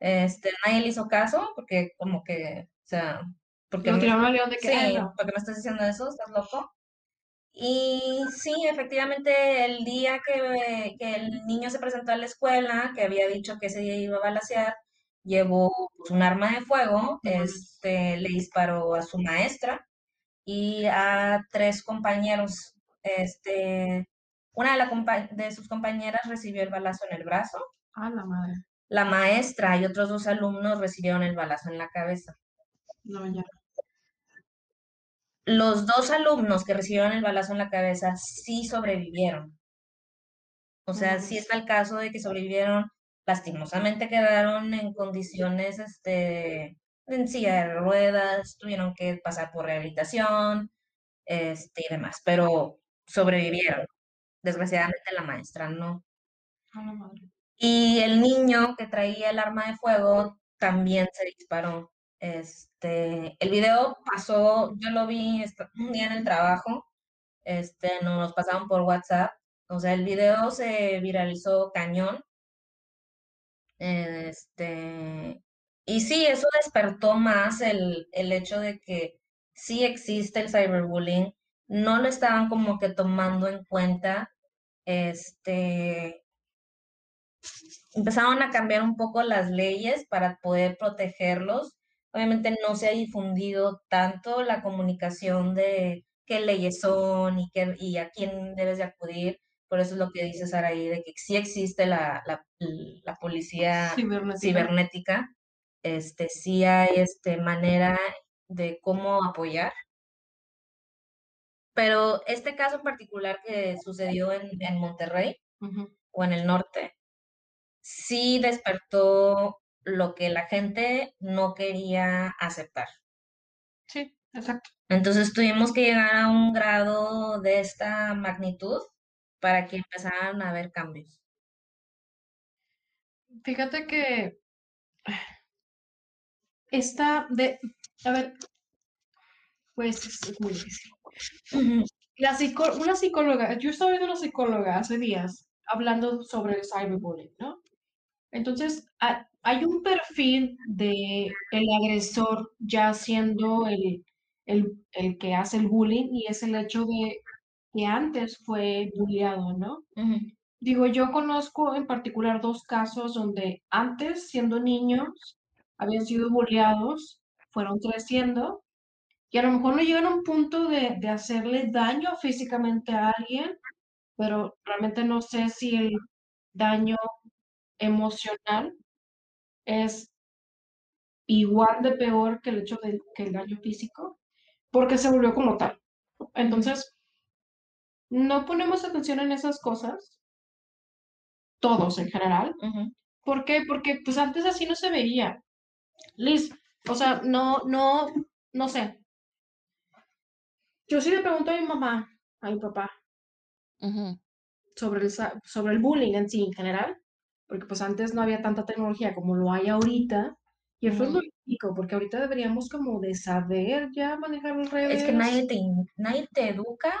Este, nadie le hizo caso porque como que, o sea, porque, me, de sí, porque me estás diciendo eso, estás loco. Y sí, efectivamente, el día que, que, el niño se presentó a la escuela, que había dicho que ese día iba a balasear, llevó pues, un arma de fuego, este, le disparó a su maestra y a tres compañeros. Este, una de, la de sus compañeras recibió el balazo en el brazo. Ah, la madre. La maestra y otros dos alumnos recibieron el balazo en la cabeza. No, ya. Los dos alumnos que recibieron el balazo en la cabeza sí sobrevivieron. O sea, sí está el caso de que sobrevivieron lastimosamente quedaron en condiciones este, en silla de ruedas, tuvieron que pasar por rehabilitación este, y demás, pero sobrevivieron. Desgraciadamente la maestra no. Y el niño que traía el arma de fuego también se disparó. Este, el video pasó, yo lo vi un día en el trabajo, este, nos pasaron por WhatsApp. O sea, el video se viralizó cañón este, y sí, eso despertó más el, el hecho de que sí existe el cyberbullying, no lo estaban como que tomando en cuenta, este, empezaron a cambiar un poco las leyes para poder protegerlos. Obviamente no se ha difundido tanto la comunicación de qué leyes son y, qué, y a quién debes de acudir. Por eso es lo que dice Saraí, de que sí existe la, la, policía cibernética. Este, sí hay este, manera de cómo apoyar. Pero este caso en particular que sucedió en, en Monterrey o en el norte, sí despertó lo que la gente no quería aceptar. Sí, exacto. Entonces tuvimos que llegar a un grado de esta magnitud para que empezaran a haber cambios? Fíjate que esta de, a ver, pues es muy difícil. La una psicóloga, yo estaba viendo una psicóloga hace días hablando sobre el cyberbullying, ¿no? Entonces, hay un perfil de el agresor ya siendo el, el, que hace el bullying y es el hecho de que antes fue bulliado, ¿no? Digo, yo conozco en particular dos casos donde antes, siendo niños, habían sido bulliados, fueron creciendo y a lo mejor no llegan a un punto de, de hacerle daño físicamente a alguien, pero realmente no sé si el daño emocional es igual de peor que el hecho de que el daño físico, porque se volvió como tal. Entonces, no ponemos atención en esas cosas, todos en general. ¿Por qué? Porque pues antes así no se veía. Liz, o sea, no, no, no sé. Yo sí le pregunto a mi mamá, a mi papá, sobre, el, sobre el bullying en sí en general, porque pues antes no había tanta tecnología como lo hay ahorita, y eso es lo único, porque ahorita deberíamos como de saber ya manejar las redes. Es que nadie te, nadie te educa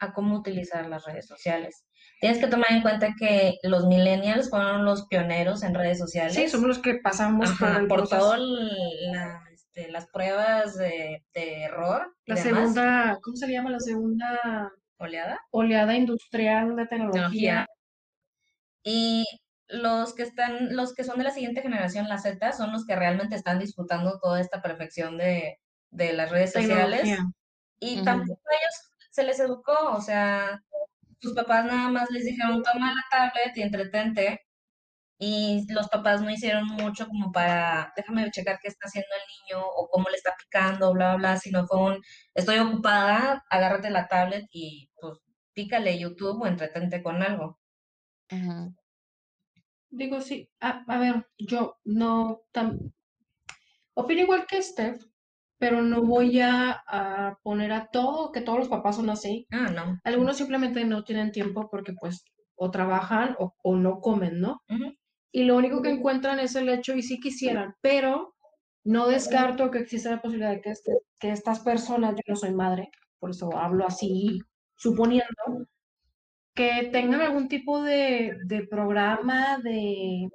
a cómo utilizar las redes sociales. Tienes que tomar en cuenta que los millennials fueron los pioneros en redes sociales. Sí, somos los que pasamos por, por todas este, las pruebas de, error. La segunda, ¿cómo se llama? La segunda oleada. Oleada industrial de tecnología. Y los que están, los que son de la siguiente generación, la Z, son los que realmente están disfrutando toda esta perfección de, las redes sociales. Y tampoco a ellos se les educó, o sea, sus papás nada más les dijeron, toma la tablet y entretente. Y los papás no hicieron mucho como para, déjame checar qué está haciendo el niño o cómo le está picando, bla, bla, bla, sino fue un, estoy ocupada, agárrate la tablet y pues pícale YouTube o entretente con algo. Digo, sí, a, ver, yo no tan... Opino igual que Steph, pero no voy a, poner a todo, que todos los papás son así. Ah, no. Algunos simplemente no tienen tiempo porque pues o trabajan o, no comen, ¿no? Y lo único que encuentran es el hecho, y sí quisieran, pero no descarto que exista la posibilidad de que, este, que estas personas, yo no soy madre, por eso hablo así, suponiendo, que tengan algún tipo de, programa de,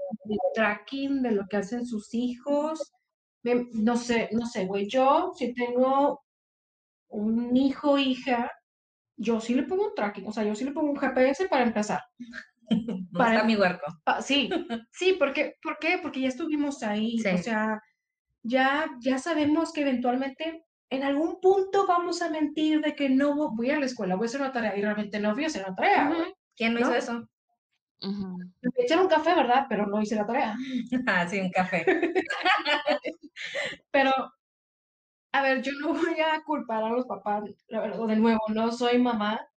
tracking de lo que hacen sus hijos. No sé, no sé, güey. Yo, si tengo un hijo, hija, yo sí le pongo un tracking, o sea, yo sí le pongo un GPS para empezar. para mi huerco. sí, sí, porque, ¿por qué? Porque ya estuvimos ahí, o sea, ya, ya sabemos que eventualmente en algún punto vamos a mentir de que no voy a la escuela, voy a hacer una tarea y realmente no voy a hacer una tarea. ¿Quién no, hizo eso? Me echaron un café, ¿verdad? Pero no hice la tarea. ah, sí, un café. Pero, a ver, yo no voy a culpar a los papás, de nuevo, no soy mamá,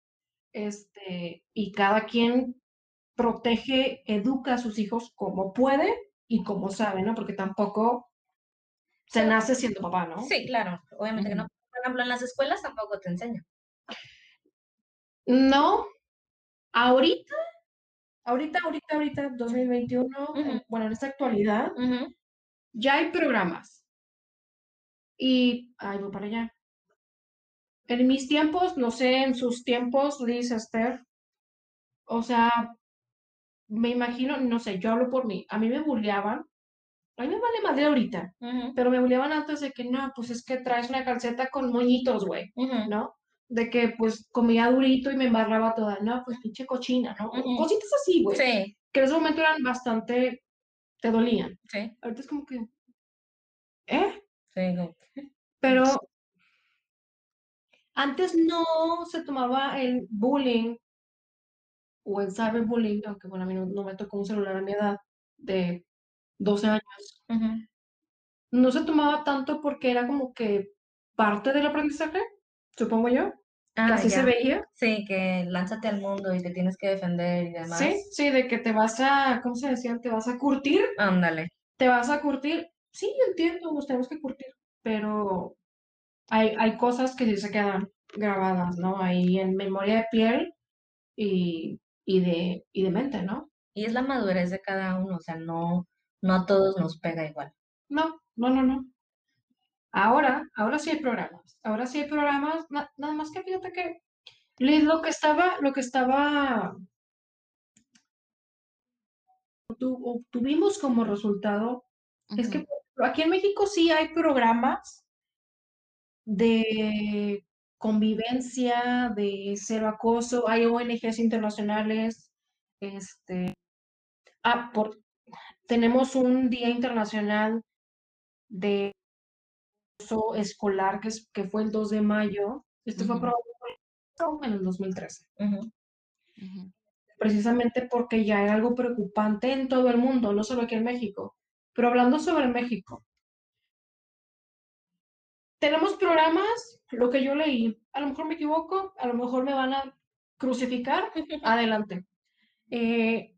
este, y cada quien protege, educa a sus hijos como puede y como sabe, ¿no? Porque tampoco se nace siendo papá, ¿no? Sí, claro, obviamente que no. Por ejemplo, en las escuelas tampoco te enseñan. No, ahorita, ahorita, ahorita, ahorita, 2021, bueno, en esta actualidad, ya hay programas. Y, ay, voy para allá. En mis tiempos, no sé, en sus tiempos, Liz, Esther, o sea, me imagino, no sé, yo hablo por mí, a mí me burleaban a mí me vale madre ahorita, pero me bulleaban antes de que no, pues es que traes una calceta con moñitos, güey, ¿no? De que pues comía durito y me embarraba toda, no, pues pinche cochina, ¿no? Cositas así, güey. Sí. Que en ese momento eran bastante, te dolían. Sí. Ahorita es como que, ¿eh? Sí. Pero antes no se tomaba el bullying o el cyberbullying, aunque bueno, a mí no me tocó un celular a mi edad de 12 años. No se tomaba tanto porque era como que parte del aprendizaje, supongo yo. Ah, así se veía. Sí, que lánzate al mundo y te tienes que defender y demás. Sí, sí, de que te vas a, ¿cómo se decía? Te vas a curtir. Ándale. Te vas a curtir. Sí, yo entiendo, nos tenemos que curtir, pero hay, hay cosas que sí se quedan grabadas, ¿no? Ahí en memoria de piel y, y, de, y de mente, ¿no? Y es la madurez de cada uno, o sea, no, no a todos nos pega igual. No, no, no, no. Ahora, ahora sí hay programas. Ahora sí hay programas, nada más que fíjate que lo que estaba, lo que estaba obtuvimos como resultado es que aquí en México sí hay programas de convivencia, de cero acoso, hay ONGs internacionales, este, ah, por, tenemos un Día Internacional de Escolar que, es, que fue el 2 de mayo, este fue aprobado en el 2013. Precisamente porque ya era algo preocupante en todo el mundo, no solo aquí en México. Pero hablando sobre México, tenemos programas, lo que yo leí, a lo mejor me equivoco, a lo mejor me van a crucificar, adelante. Eh,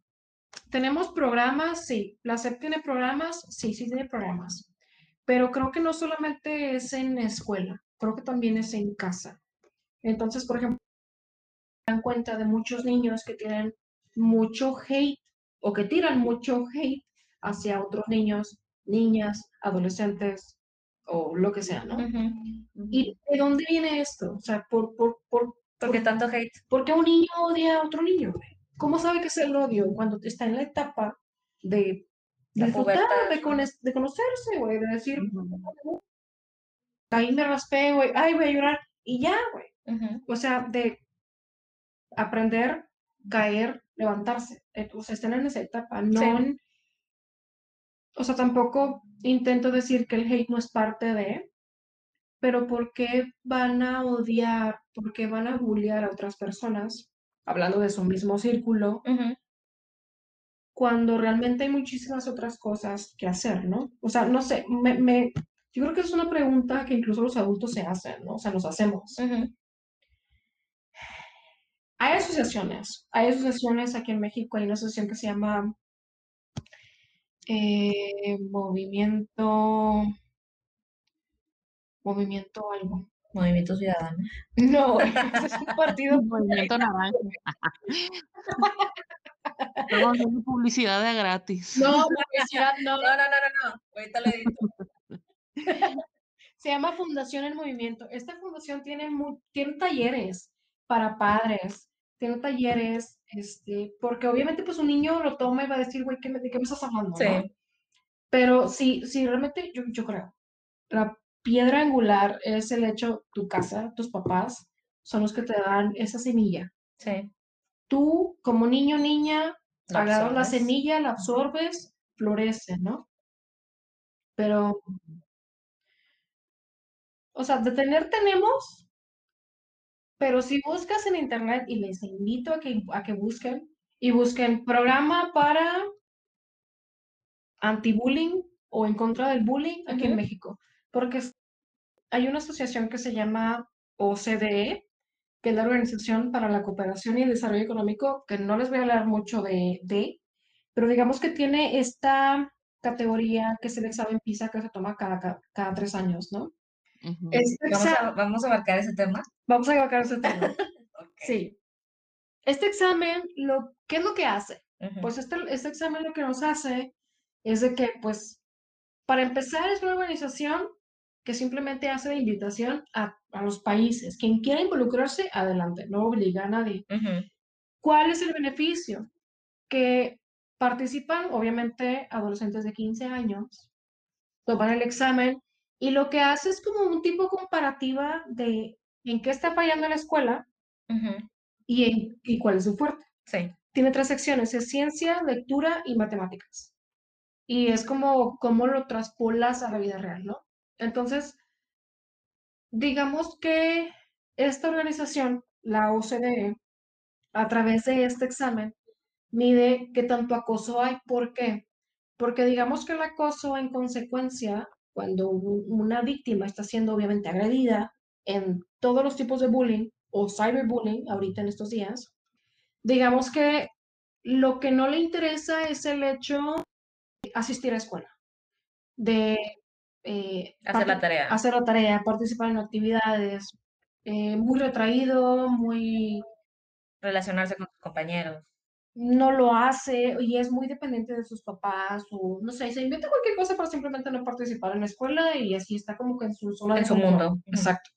tenemos programas, sí, la SEP tiene programas, sí, sí tiene programas, pero creo que no solamente es en escuela, creo que también es en casa. Entonces, por ejemplo, dan cuenta de muchos niños que tienen mucho hate o que tiran mucho hate hacia otros niños, niñas, adolescentes o lo que sea, ¿no? ¿Y de dónde viene esto? O sea, por, por, por, ¿Por qué tanto hate? Porque un niño odia a otro niño, ¿Cómo sabe que es el odio cuando está en la etapa de disfrutar, de, de, conocerse, güey? De decir, ahí me raspé, güey, ay, voy a llorar, y ya, güey. O sea, de aprender, caer, levantarse. Eh, o sea, están en esa etapa, no... O sea, tampoco intento decir que el hate no es parte de, pero ¿por qué van a odiar, por qué van a bullear a otras personas, hablando de su mismo círculo, cuando realmente hay muchísimas otras cosas que hacer, ¿no? O sea, no sé, me, me, yo creo que es una pregunta que incluso los adultos se hacen, ¿no? O sea, nos hacemos. Hay asociaciones, hay asociaciones aquí en México, hay una asociación que se llama eh, movimiento, movimiento algo. Movimiento Ciudadano. No, es un partido. movimiento naranja. Publicidad de gratis. No, publicidad no. No, no, no, no, no. Ahorita le digo. Se llama Fundación El Movimiento. Esta fundación tiene, tiene talleres para padres, tiene talleres, este, porque obviamente pues un niño lo toma y va a decir, güey, ¿de qué me estás hablando? Sí. Pero sí, sí, realmente yo, yo creo, la piedra angular es el hecho, tu casa, tus papás, son los que te dan esa semilla. Sí. Tú, como niño niña, agarras la semilla, la absorbes, florece, ¿no? Pero, o sea, de tener tenemos, pero si buscas en internet, y les invito a que, a que busquen, y busquen programa para anti-bullying o en contra del bullying aquí en México, porque hay una asociación que se llama OCDE, que es la Organización para la Cooperación y el Desarrollo Económico, que no les voy a hablar mucho de, de pero digamos que tiene esta categoría que es el examen PISA que se toma cada, cada tres años, ¿no? Este ¿Vamos, a, ¿Vamos, a, abarcar ese tema? Vamos a abarcar ese tema. Sí. Este examen, lo, ¿qué es lo que hace? Pues este, este examen lo que nos hace es de que, pues, para empezar, es una organización que simplemente hace la invitación a, a los países. Quien quiera involucrarse, adelante, no obliga a nadie. ¿Cuál es el beneficio? Que participan, obviamente, adolescentes de 15 años, toman el examen y lo que hace es como un tipo comparativa de en qué está fallando la escuela y, en, y cuál es su fuerte. Sí. Tiene tres secciones, es ciencia, lectura y matemáticas. Y es como cómo lo traspolas a la vida real, ¿no? Entonces, digamos que esta organización, la OCDE, a través de este examen, mide qué tanto acoso hay. ¿Por qué? Porque digamos que el acoso en consecuencia cuando una víctima está siendo obviamente agredida en todos los tipos de bullying o cyberbullying ahorita en estos días, digamos que lo que no le interesa es el hecho de asistir a escuela, de eh, hacer la tarea, hacer la tarea, participar en actividades, eh, muy retraído, muy relacionarse con sus compañeros no lo hace y es muy dependiente de sus papás o no sé, se inventa cualquier cosa para simplemente no participar en la escuela y así está como que en su zona en su mundo. Exacto.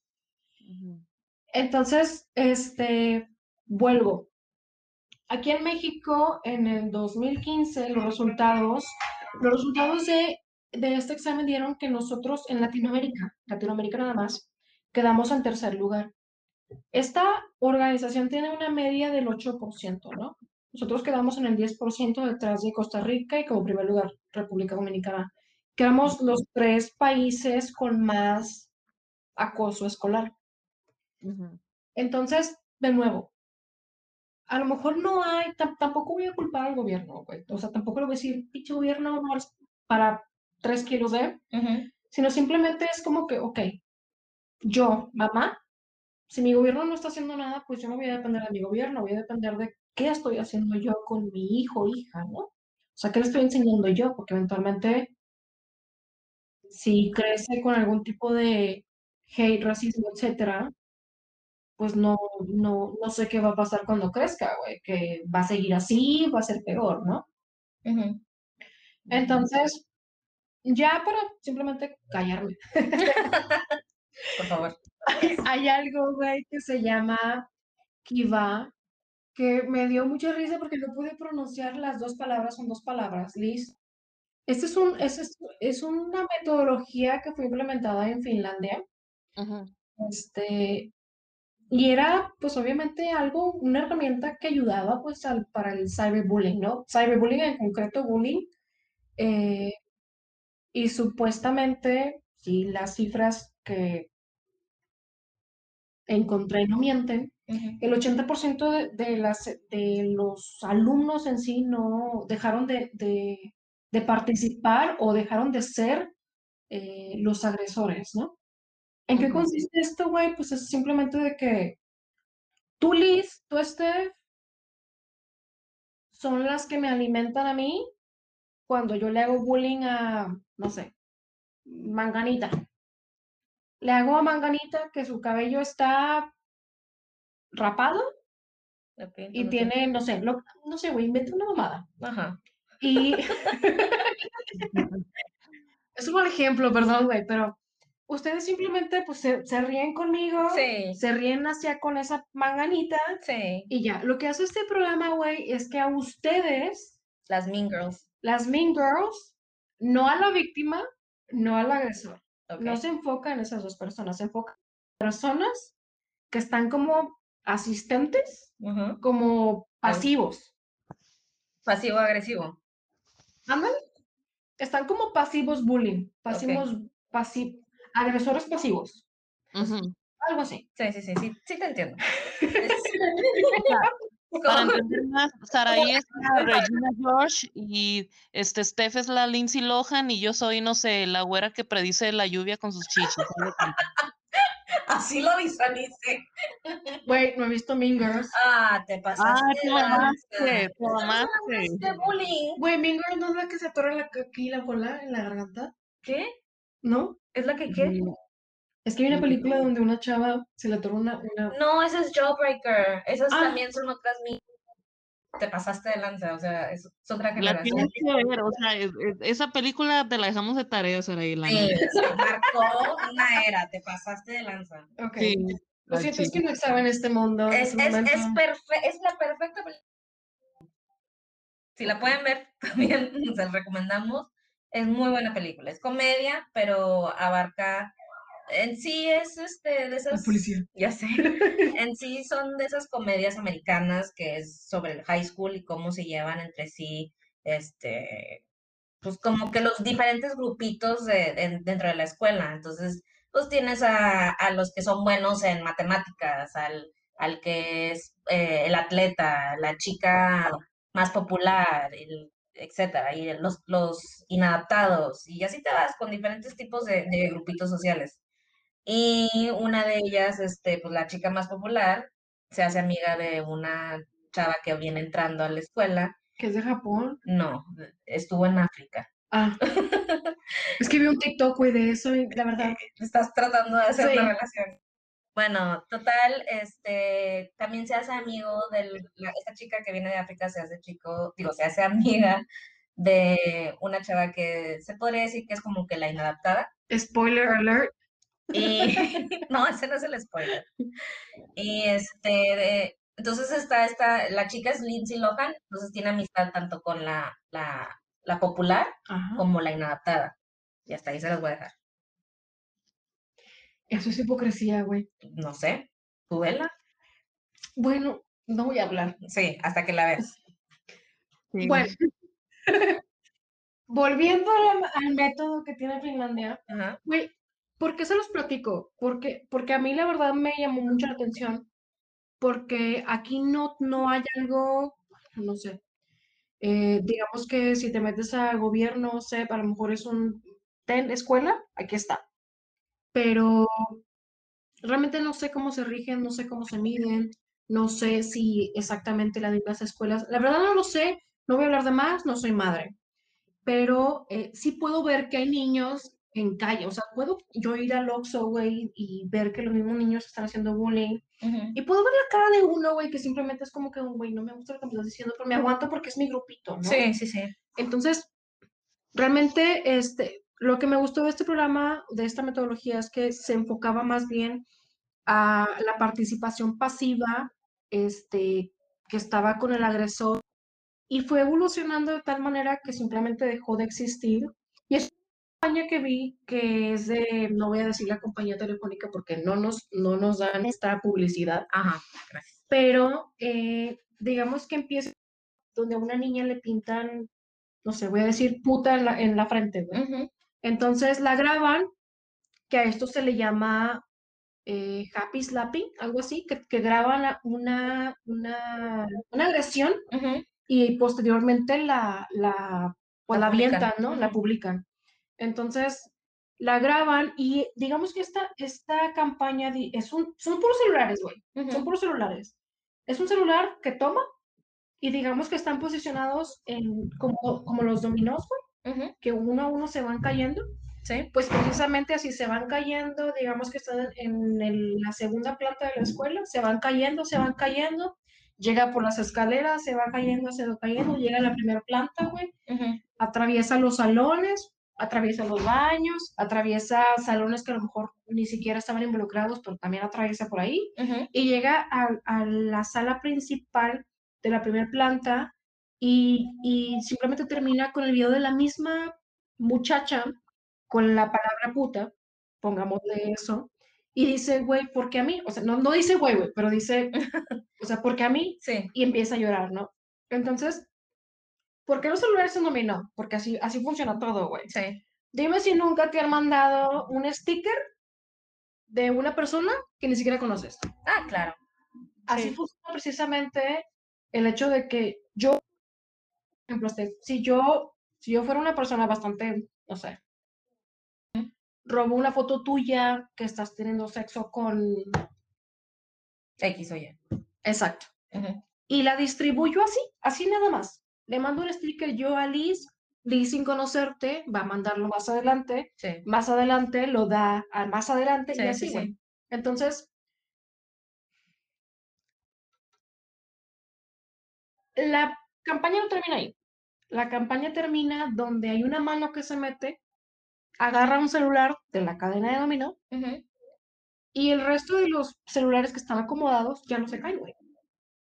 Entonces, este, vuelvo. aquí en México, en el 2015, los resultados, los resultados de, de este examen dieron que nosotros en Latinoamérica, Latinoamérica nada más, quedamos en tercer lugar. Esta organización tiene una media del 8%, ¿no? Nosotros quedamos en el 10% detrás de Costa Rica y como primer lugar República Dominicana. Quedamos los tres países con más acoso escolar. Entonces, de nuevo, a lo mejor no hay, tampoco voy a culpar al gobierno, güey. O sea, tampoco le voy a decir, pinche gobierno, no para tres kilos de, sino simplemente es como que, ok, yo, mamá, si mi gobierno no está haciendo nada, pues yo no voy a depender de mi gobierno, voy a depender de qué estoy haciendo yo con mi hijo o hija, ¿no? O sea, ¿qué le estoy enseñando yo? Porque eventualmente, si crece con algún tipo de hate, racismo, etcétera, pues no, no, no sé qué va a pasar cuando crezca, güey, que va a seguir así, va a ser peor, ¿no? Entonces, ya para simplemente callarme. Por favor. Hay, algo, güey, que se llama Kiva, que me dio mucha risa porque no pude pronunciar las dos palabras, son dos palabras, Liz. Este es, un, es, es una metodología que fue implementada en Finlandia. Este, y era, pues obviamente, algo, una herramienta que ayudaba, pues, al, para el cyberbullying, ¿no? Cyberbullying, en concreto, bullying. Eh, y supuestamente, si las cifras que encontré no mienten, el 80% de, de, las, de los alumnos en sí no dejaron de, de, participar o dejaron de ser eh, los agresores, ¿no? ¿En qué consiste esto, güey? Pues es simplemente de que tú, Liz, tú, Steph, son las que me alimentan a mí cuando yo le hago bullying a, no sé, Manganita. Le hago a Manganita que su cabello está rapado y tiene, no sé, no sé, güey, inventa una mamada. Ajá. Y es un mal ejemplo, perdón, güey, pero ustedes simplemente pues se, ríen conmigo, se ríen hacia con esa manganita sí. y ya. Lo que hace este programa, güey, es que a ustedes, las Mean Girls, las Mean Girls, no a la víctima, no al agresor. No se enfoca en esas dos personas, se enfoca en personas que están como asistentes, como pasivos. Pasivo-agresivo. Ándale. Están como pasivos bullying, pasivos, pasivos agresores pasivos. Algo así. Sí, sí, sí, sí, sí te entiendo. Para entender más, Saraí es la Regina George y este Steph es la Lindsay Lohan y yo soy, no sé, la güera que predice la lluvia con sus chichos. Así lo visualicé. Güey, no he visto Mean Girls. Ah, te pasaste. Ah, te mamaste, te mamaste. bullying. Güey, Mean Girls no es la que se atora la, aquí la bola en la garganta. ¿Qué? ¿No? ¿Es la que qué? Es que hay una película donde una chava se le atoró una, No, esa es Jawbreaker. Esas ah. también son otras te pasaste de lanza, o sea, es, otra generación. La tienes que ver, o sea, esa película te la dejamos de tarea, Saraí. Sí, se marcó una era, te pasaste de lanza. Ok. Lo siento, es que no estaba en este mundo. Es, es, es, es la perfecta película. Si la pueden ver, también se la recomendamos. Es muy buena película. Es comedia, pero abarca. En sí es este de esas. policía. Ya sé. en sí son de esas comedias americanas que es sobre el high school y cómo se llevan entre sí. Este. Pues como que los diferentes grupitos de, dentro de la escuela. Entonces, pues tienes a, a los que son buenos en matemáticas, al, al que es eh, el atleta, la chica más popular, el etcétera, y los, los inadaptados, y así te vas con diferentes tipos de, grupitos sociales. Y una de ellas, este, pues la chica más popular, se hace amiga de una chava que viene entrando a la escuela. ¿Que es de Japón? No, estuvo en África. Ah. es que vi un TikTok, de eso, y la verdad. Estás tratando de hacer una relación. Bueno, total, este, también se hace amigo de esta chica que viene de África, se hace chico, digo, se hace amiga de una chava que se podría decir que es como que la inadaptada. Spoiler alert. Y no, ese no es el spoiler. Y este, Entonces está esta, la chica es Lindsay Lohan, entonces tiene amistad tanto con la, la, la popular como la inadaptada. Y hasta ahí se las voy a dejar. Eso es hipocresía, güey. No sé. ¿Tú vela? Bueno, no voy a hablar. Sí, hasta que la veas. Bueno. Volviendo al, método que tiene Finlandia, güey, ¿por qué se los platico? Porque, porque a mí la verdad me llamó mucho la atención, porque aquí no, no hay algo, no sé, eh, digamos que si te metes a gobierno, sé, a lo mejor es un ten escuela, aquí está. Pero realmente no sé cómo se rigen, no sé cómo se miden, no sé si exactamente las mismas escuelas. La verdad no lo sé, no voy a hablar de más, no soy madre. Pero eh, sí puedo ver que hay niños en calle, o sea, puedo yo ir al Oxxo, güey, y ver que los mismos niños están haciendo bullying. Y puedo ver la cara de uno, güey, que simplemente es como que, güey, no me gusta lo que me estás diciendo, pero me aguanto porque es mi grupito, ¿no? Sí, sí, sí. Entonces, realmente, este, lo que me gustó de este programa, de esta metodología, es que se enfocaba más bien a la participación pasiva, este, que estaba con el agresor, y fue evolucionando de tal manera que simplemente dejó de existir. Y es compañía que vi que es de, no voy a decir la compañía telefónica porque no nos, no nos dan esta publicidad. Ajá, gracias. Pero eh, digamos que empieza donde a una niña le pintan, no sé, voy a decir puta en la, en la frente, Entonces la graban, que a esto se le llama eh, happy slapping, algo así, que, que graban una, una, una agresión y posteriormente la, la, pues, la, avientan, ¿no? La publican. Entonces, la graban y digamos que esta, esta campaña es un, son puros celulares, güey, son puros celulares. Es un celular que toma y digamos que están posicionados en, como, como los dominós, güey, que uno a uno se van cayendo. Sí. Pues precisamente así se van cayendo, digamos que están en, la segunda planta de la escuela, se van cayendo, se van cayendo, llega por las escaleras, se va cayendo, se va cayendo, llega a la primera planta, güey, atraviesa los salones, atraviesa los baños, atraviesa salones que a lo mejor ni siquiera estaban involucrados, pero también atraviesa por ahí, y llega a, la sala principal de la primera planta y, y, simplemente termina con el video de la misma muchacha con la palabra puta, pongámosle eso, y dice, güey, ¿por qué a mí? O sea, no, no dice güey, güey, pero dice, o sea, ¿por qué a mí? Sí. Y empieza a llorar, ¿no? Entonces, ¿por qué los celulares son dominó? Porque así, así funciona todo, güey. Sí. Dime si nunca te han mandado un sticker de una persona que ni siquiera conoces. Ah, claro. Así funciona precisamente el hecho de que yo, por ejemplo, este, si yo, si yo fuera una persona bastante, no sé, robo una foto tuya que estás teniendo sexo con X o Y. Exacto. Y la distribuyo así, así nada más. Le mando un sticker yo a Liz, Liz sin conocerte, va a mandarlo más adelante, más adelante lo da a más adelante y así, Entonces, la campaña no termina ahí. La campaña termina donde hay una mano que se mete agarra un celular de la cadena de dominó y el resto de los celulares que están acomodados ya no se caen, güey.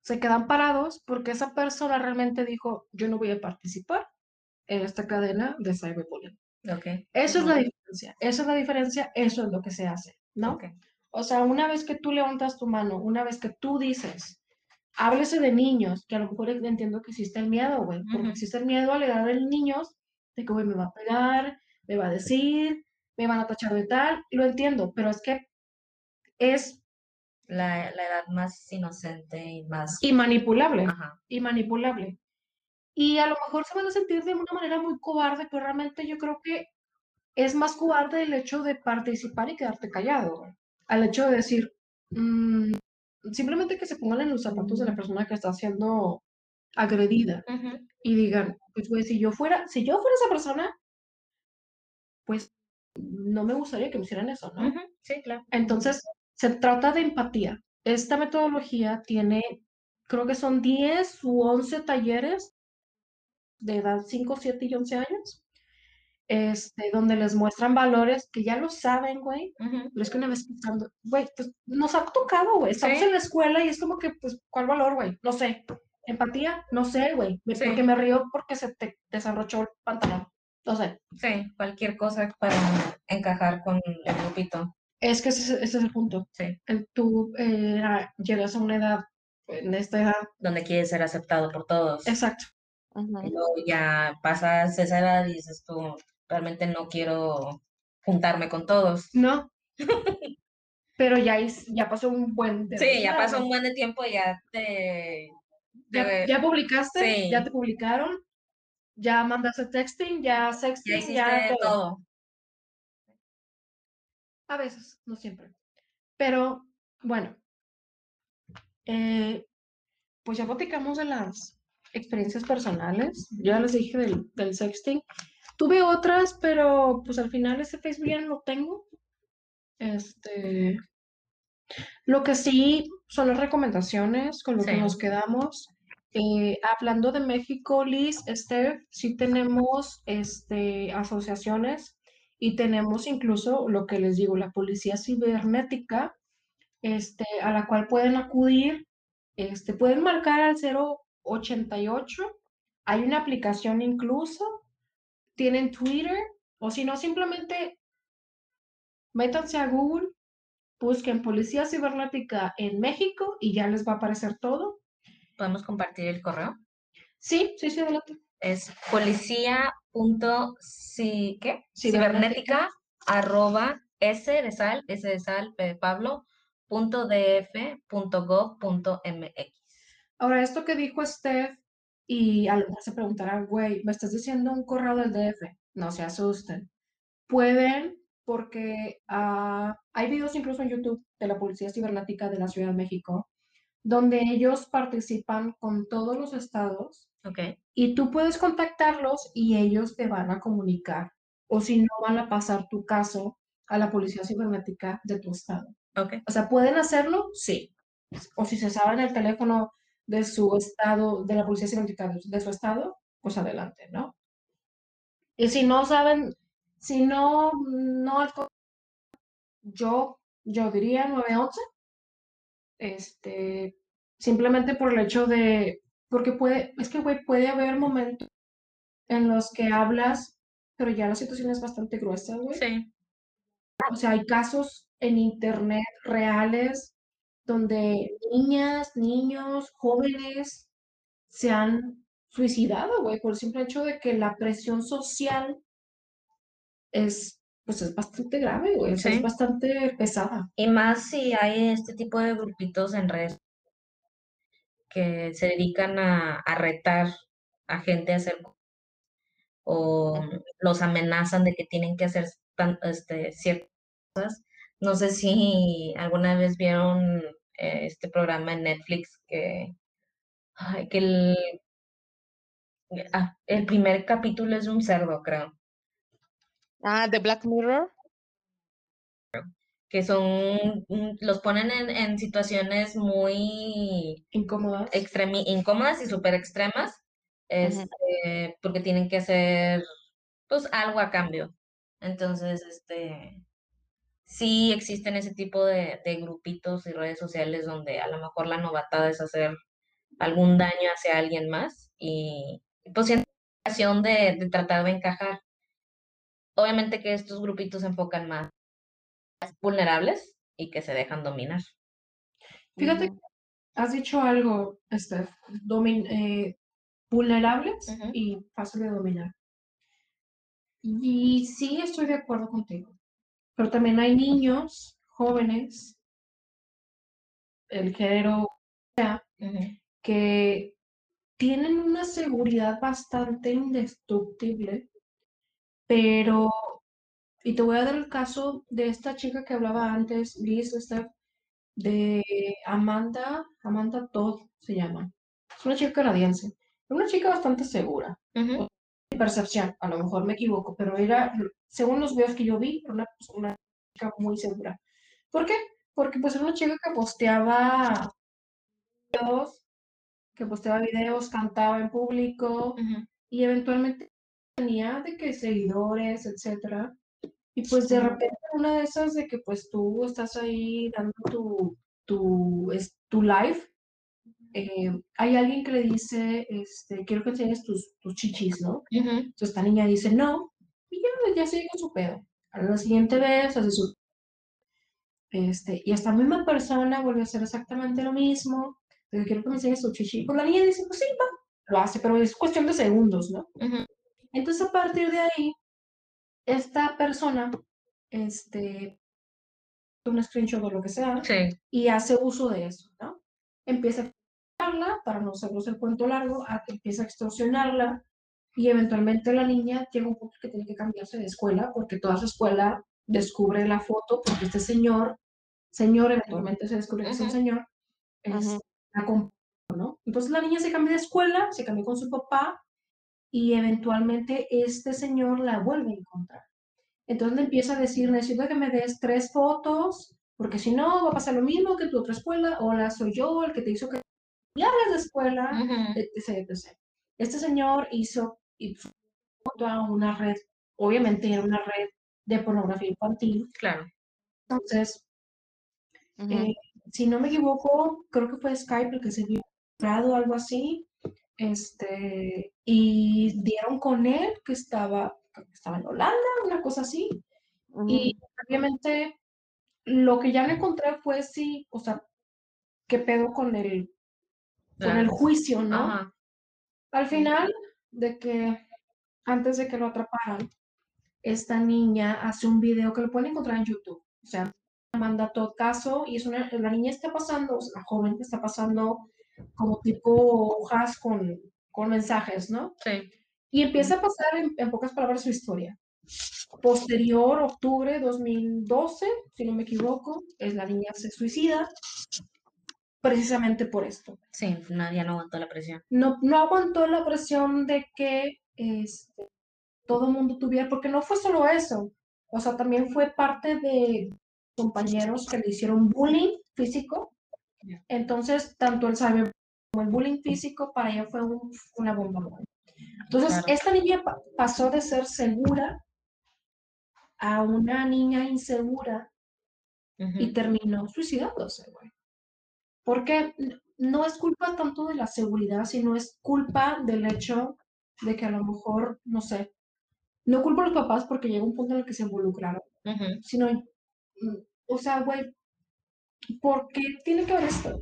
Se quedan parados porque esa persona realmente dijo, yo no voy a participar en esta cadena de cyberbullying. Okay. Eso es la diferencia, esa es la diferencia, eso es lo que se hace, ¿no? O sea, una vez que tú levantas tu mano, una vez que tú dices, háblese de niños, que a lo mejor entiendo que existe el miedo, güey, porque existe el miedo a la edad de niños, de que, güey, me va a pegar, me va a decir, me van a tachar de tal, lo entiendo, pero es que es la, edad más inocente y más... Y manipulable, y manipulable. Y a lo mejor se van a sentir de una manera muy cobarde, pero realmente yo creo que es más cobarde el hecho de participar y quedarte callado, al hecho de decir, mm, simplemente que se pongan en los zapatos de la persona que está siendo agredida y digan, pues güey, si yo fuera, si yo fuera esa persona, pues no me gustaría que me hicieran eso, ¿no? Sí, claro. Entonces, se trata de empatía. Esta metodología tiene, creo que son 10 u 11 talleres de edad 5, 7 y 11 años. este, donde les muestran valores que ya lo saben, güey. Pero es que una vez pensando, güey, pues nos ha tocado, güey. Estamos en la escuela y es como que, pues, ¿cuál valor, güey? No sé. Empatía, no sé, güey. Porque me río porque se te desarrochó el pantalón. No sé. Sí, cualquier cosa para encajar con el grupito. Es que ese, es el punto. Sí. Tú eh, llegas a una edad, en esta edad. Donde quieres ser aceptado por todos. Exacto. Y luego ya pasas esa edad y dices tú, realmente no quiero juntarme con todos. No. Pero ya, ya pasó un buen Sí, ya pasó un buen de tiempo, ya te... Ya, publicaste, ya te publicaron, ya mandaste texting, ya sexting, ya, todo. A veces, no siempre. Pero, bueno, eh, pues ya platicamos de las experiencias personales. Ya les dije del, del sexting. Tuve otras, pero pues al final ese Facebook ya no lo tengo. Este, lo que sí son las recomendaciones con lo que nos quedamos. Eh, hablando de México, Liz, Esther, sí tenemos este, asociaciones y tenemos incluso lo que les digo, la policía cibernética, este, a la cual pueden acudir, este, pueden marcar al 088, hay una aplicación incluso tienen Twitter o si no, simplemente métanse a Google, busquen Policía Cibernética en México y ya les va a aparecer todo. ¿Podemos compartir el correo? Sí, sí, sí, adelante. Es policía cibernética arroba s de sal, s de sal, p de Pablo, punto df, punto gov, punto mx. Ahora, esto que dijo Steph y a lo mejor se preguntarán, güey, ¿me estás diciendo un correo del DF? No se asusten. Pueden, porque ah, hay videos incluso en YouTube de la Policía Cibernética de la Ciudad de México, donde ellos participan con todos los estados. Okay. Y tú puedes contactarlos y ellos te van a comunicar. O si no, van a pasar tu caso a la Policía Cibernética de tu estado. Okay. O sea, ¿pueden hacerlo? Sí. O si se sabe en el teléfono de su estado, de la policía científica de su estado, pues adelante, ¿no? Y si no saben, si no, no, yo, yo diría 911, este, simplemente por el hecho de, porque puede, es que, güey, puede haber momentos en los que hablas, pero ya la situación es bastante gruesa, güey. Sí. O sea, hay casos en internet reales donde niñas, niños, jóvenes se han suicidado, güey, por el simple hecho de que la presión social es, pues es bastante grave, güey, es bastante pesada. Y más si hay este tipo de grupitos en redes que se dedican a, retar a gente a hacer o los amenazan de que tienen que hacer este, ciertas cosas no sé si alguna vez vieron eh, este programa en Netflix que, que el, ah, el primer capítulo es de un cerdo, creo. Ah, de Black Mirror. Que son, los ponen en, situaciones muy incómodas, incómodas y súper extremas, este, porque tienen que hacer pues algo a cambio. Entonces, este, sí existen ese tipo de, grupitos y redes sociales donde a lo mejor la novatada es hacer algún daño hacia alguien más y pues siento la de, de tratar de encajar. Obviamente que estos grupitos se enfocan más vulnerables y que se dejan dominar. Fíjate, has dicho algo, Steph, eh, vulnerables y fácil de dominar. Y sí estoy de acuerdo contigo. Pero también hay niños, jóvenes, el género que tienen una seguridad bastante indestructible, pero, y te voy a dar el caso de esta chica que hablaba antes, Liz, de Amanda, Amanda Todd se llama. Es una chica canadiense. Es una chica bastante segura percepción, a lo mejor me equivoco, pero era, según los videos que yo vi, una, una chica muy segura. ¿Por qué? Porque pues era una chica que posteaba videos, que posteaba videos, cantaba en público y eventualmente tenía de que seguidores, etcétera. Y pues de repente una de esas de que pues tú estás ahí dando tu, tu, es, tu live, eh, hay alguien que le dice, este, quiero que enseñes tus, tus chichis, ¿no? Entonces esta niña dice, no, y ya, ya sigue con su pedo. A la siguiente vez hace su... Este, y esta misma persona vuelve a hacer exactamente lo mismo, pero quiero que me enseñes tu chichi. Pues la niña dice, pues sí, va, lo hace, pero es cuestión de segundos, ¿no? Entonces a partir de ahí, esta persona, este, un screenshot o lo que sea, y hace uso de eso, ¿no? Empieza a extorsionarla, para no hacernos el cuento largo, empieza a extorsionarla, y eventualmente la niña llega un punto que tiene que cambiarse de escuela, porque toda su escuela descubre la foto, porque este señor, señor, eventualmente se descubre que es un señor, es, la ¿no? Entonces la niña se cambia de escuela, se cambia con su papá, y eventualmente este señor la vuelve a encontrar. Entonces le empieza a decir, necesito que me des tres fotos, porque si no va a pasar lo mismo que tu otra escuela, o la soy yo el que te hizo que ya de escuela, etc, etc. Este señor hizo y a una red, obviamente era una red de pornografía infantil. Claro. Entonces, eh, si no me equivoco, creo que fue Skype el que se vio o algo así, este, y dieron con él que estaba, estaba en Holanda, una cosa así, y obviamente lo que ya me encontré fue si, o sea, qué pedo con el, con el juicio, ¿no? Al final, de que antes de que lo atraparan, esta niña hace un video que lo pueden encontrar en YouTube. O sea, manda todo caso y es una, la niña está pasando, la joven está pasando como tipo hojas con, con mensajes, ¿no? Sí. Y empieza a pasar en, pocas palabras su historia. Posterior, octubre 2012, si no me equivoco, es la niña se suicida precisamente por esto. Sí, ya no aguantó la presión. No, no aguantó la presión de que este, todo el mundo tuviera, porque no fue solo eso, o sea, también fue parte de compañeros que le hicieron bullying físico. Entonces, tanto el cyber como el bullying físico para ella fue una bomba. Entonces, esta niña pasó de ser segura a una niña insegura y terminó suicidándose, güey. Porque no es culpa tanto de la seguridad, sino es culpa del hecho de que a lo mejor, no sé, no culpo a los papás porque llega un punto en el que se involucraron, sino, mm, o sea, güey, ¿por qué tiene que haber esto?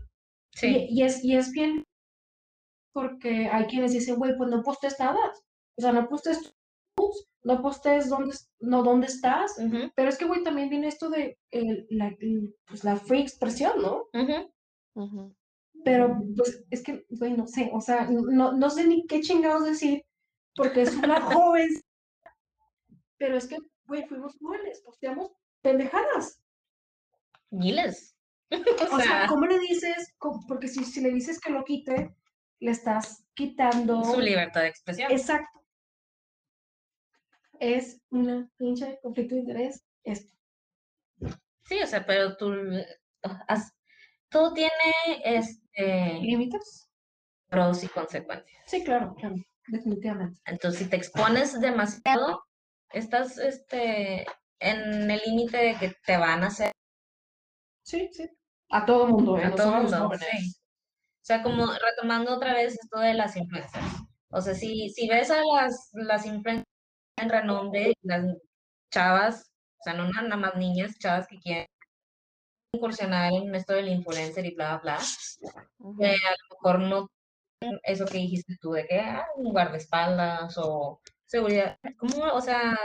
Sí. Y, es, y es bien porque hay quienes dicen, güey, pues no postes nada, o sea, no postes no postes dónde, no, dónde estás, pero es que, güey, también viene esto de la, pues, la free expresión, ¿no? Pero, pues, es que, güey, no sé, o sea, no, no sé ni qué chingados decir, porque es una joven. Pero es que, güey, fuimos jóvenes, posteamos pendejadas. Miles. o, sea, ¿cómo le dices? Porque si, si le dices que lo quite, le estás quitando. Su libertad de expresión. Exacto. Es una pinche conflicto de interés esto. Sí, o sea, pero tú todo tiene este, límites, pros y consecuencias. Sí, claro, claro, definitivamente. Entonces, si te expones demasiado, estás este, en el límite de que te van a hacer. Sí, sí. A todo mundo, ¿eh? A todo mundo, sí. O sea, como retomando otra vez esto de las influencias. O sea, si, si ves a las, las influencias en renombre, las chavas, o sea, no nada más niñas, chavas que quieren incursionar en esto del influencer y bla, bla, bla, a lo mejor no eso que dijiste tú de que ah, un guardaespaldas o seguridad, ¿cómo? O sea...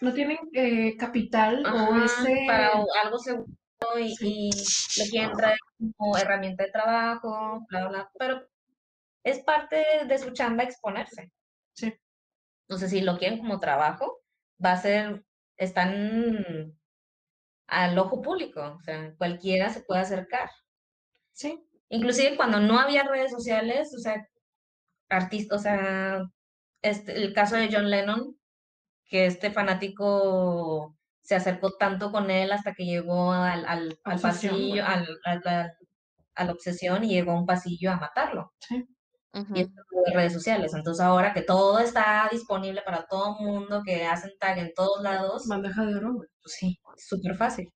No tienen eh, capital o ese... Para algo seguro y, y lo quieren traer como herramienta de trabajo, bla, bla, pero es parte de su chamba exponerse. Sí. Entonces, si lo quieren como trabajo, va a ser, están al ojo público, o sea, cualquiera se puede acercar. Sí. Inclusive cuando no había redes sociales, o sea, artistas, o sea, este, el caso de John Lennon, que este fanático se acercó tanto con él hasta que llegó al, al, al pasillo, al, a la obsesión y llegó a un pasillo a matarlo. Sí. y en redes sociales. Entonces ahora que todo está disponible para todo el mundo, que hacen tag en todos lados. Bandeja de oro. Pues sí, súper fácil.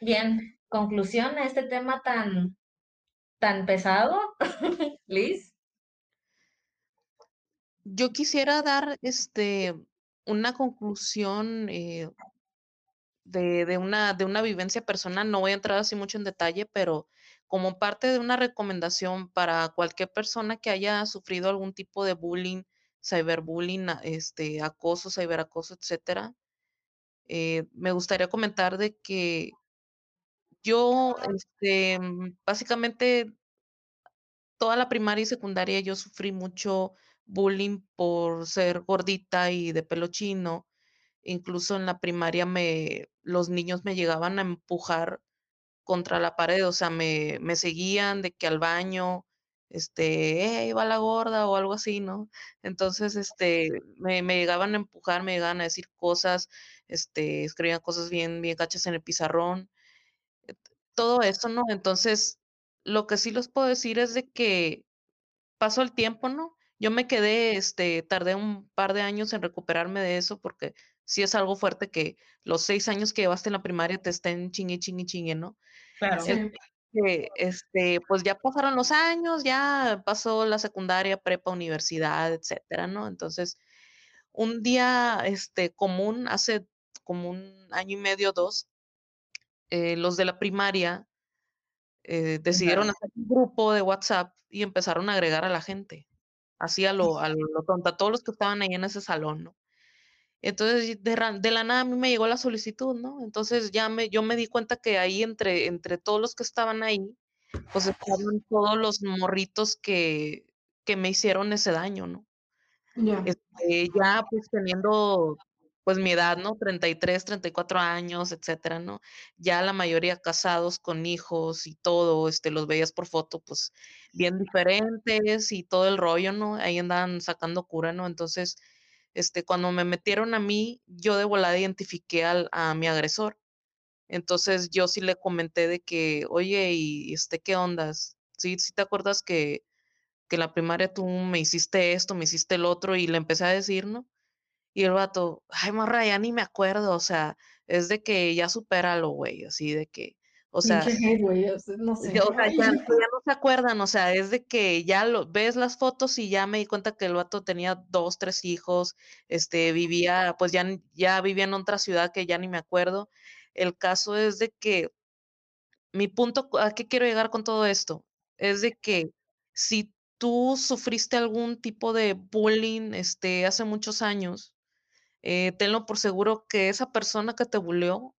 Bien, conclusión a este tema tan, tan pesado, Liz. Yo quisiera dar este una conclusión eh, de, de, una, de una vivencia personal. No voy a entrar así mucho en detalle, pero como parte de una recomendación para cualquier persona que haya sufrido algún tipo de bullying, cyberbullying, este, acoso, ciberacoso, etcétera, eh, me gustaría comentar de que yo, este, básicamente, toda la primaria y secundaria yo sufrí mucho bullying por ser gordita y de pelo chino. Incluso en la primaria me, los niños me llegaban a empujar contra la pared, o sea, me, me seguían de que al baño, este, hey, va la gorda o algo así, ¿no? Entonces, este, me, me, llegaban a empujar, me llegaban a decir cosas, este, escribían cosas bien, bien cachas en el pizarrón todo eso, ¿no? Entonces, lo que sí les puedo decir es de que pasó el tiempo, ¿no? Yo me quedé, este, tardé un par de años en recuperarme de eso porque sí es algo fuerte que los seis años que llevaste en la primaria te estén chingue, chingue, chingue, ¿no? Claro. este, pues ya pasaron los años, ya pasó la secundaria, prepa, universidad, etcétera, ¿no? Entonces, un día, este, común, hace como un año y medio, dos, eh, los de la primaria eh, decidieron hacer un grupo de WhatsApp y empezaron a agregar a la gente, así a lo, a lo tonta, a todos los que estaban ahí en ese salón, ¿no? Entonces, de, de, la nada a mí me llegó la solicitud, ¿no? Entonces ya me, yo me di cuenta que ahí entre, entre todos los que estaban ahí, pues estaban todos los morritos que, que me hicieron ese daño, ¿no? Este, ya pues teniendo pues mi edad, ¿no? 33, 34 años, etcétera, ¿no? Ya la mayoría casados con hijos y todo, este, los veías por foto, pues bien diferentes y todo el rollo, ¿no? Ahí andaban sacando cura, ¿no? Entonces, este, cuando me metieron a mí, yo de volada identifiqué al, a mi agresor. Entonces yo sí le comenté de que, oye, y este, ¿qué ondas? Sí, sí te acuerdas que, que en la primaria tú me hiciste esto, me hiciste el otro, y le empecé a decir, ¿no? Y el vato, ay, morra, ya ni me acuerdo, o sea, es de que ya supéralo, güey, así de que, o sea, güey, no sé. O sea, ya, no se acuerdan, o sea, es de que ya lo ves las fotos y ya me di cuenta que el vato tenía dos, tres hijos, este, vivía, pues ya, ya vivía en otra ciudad que ya ni me acuerdo. El caso es de que mi punto, ¿a qué quiero llegar con todo esto? Es de que si tú sufriste algún tipo de bullying, este, hace muchos años, eh, tenlo por seguro que esa persona que te buleó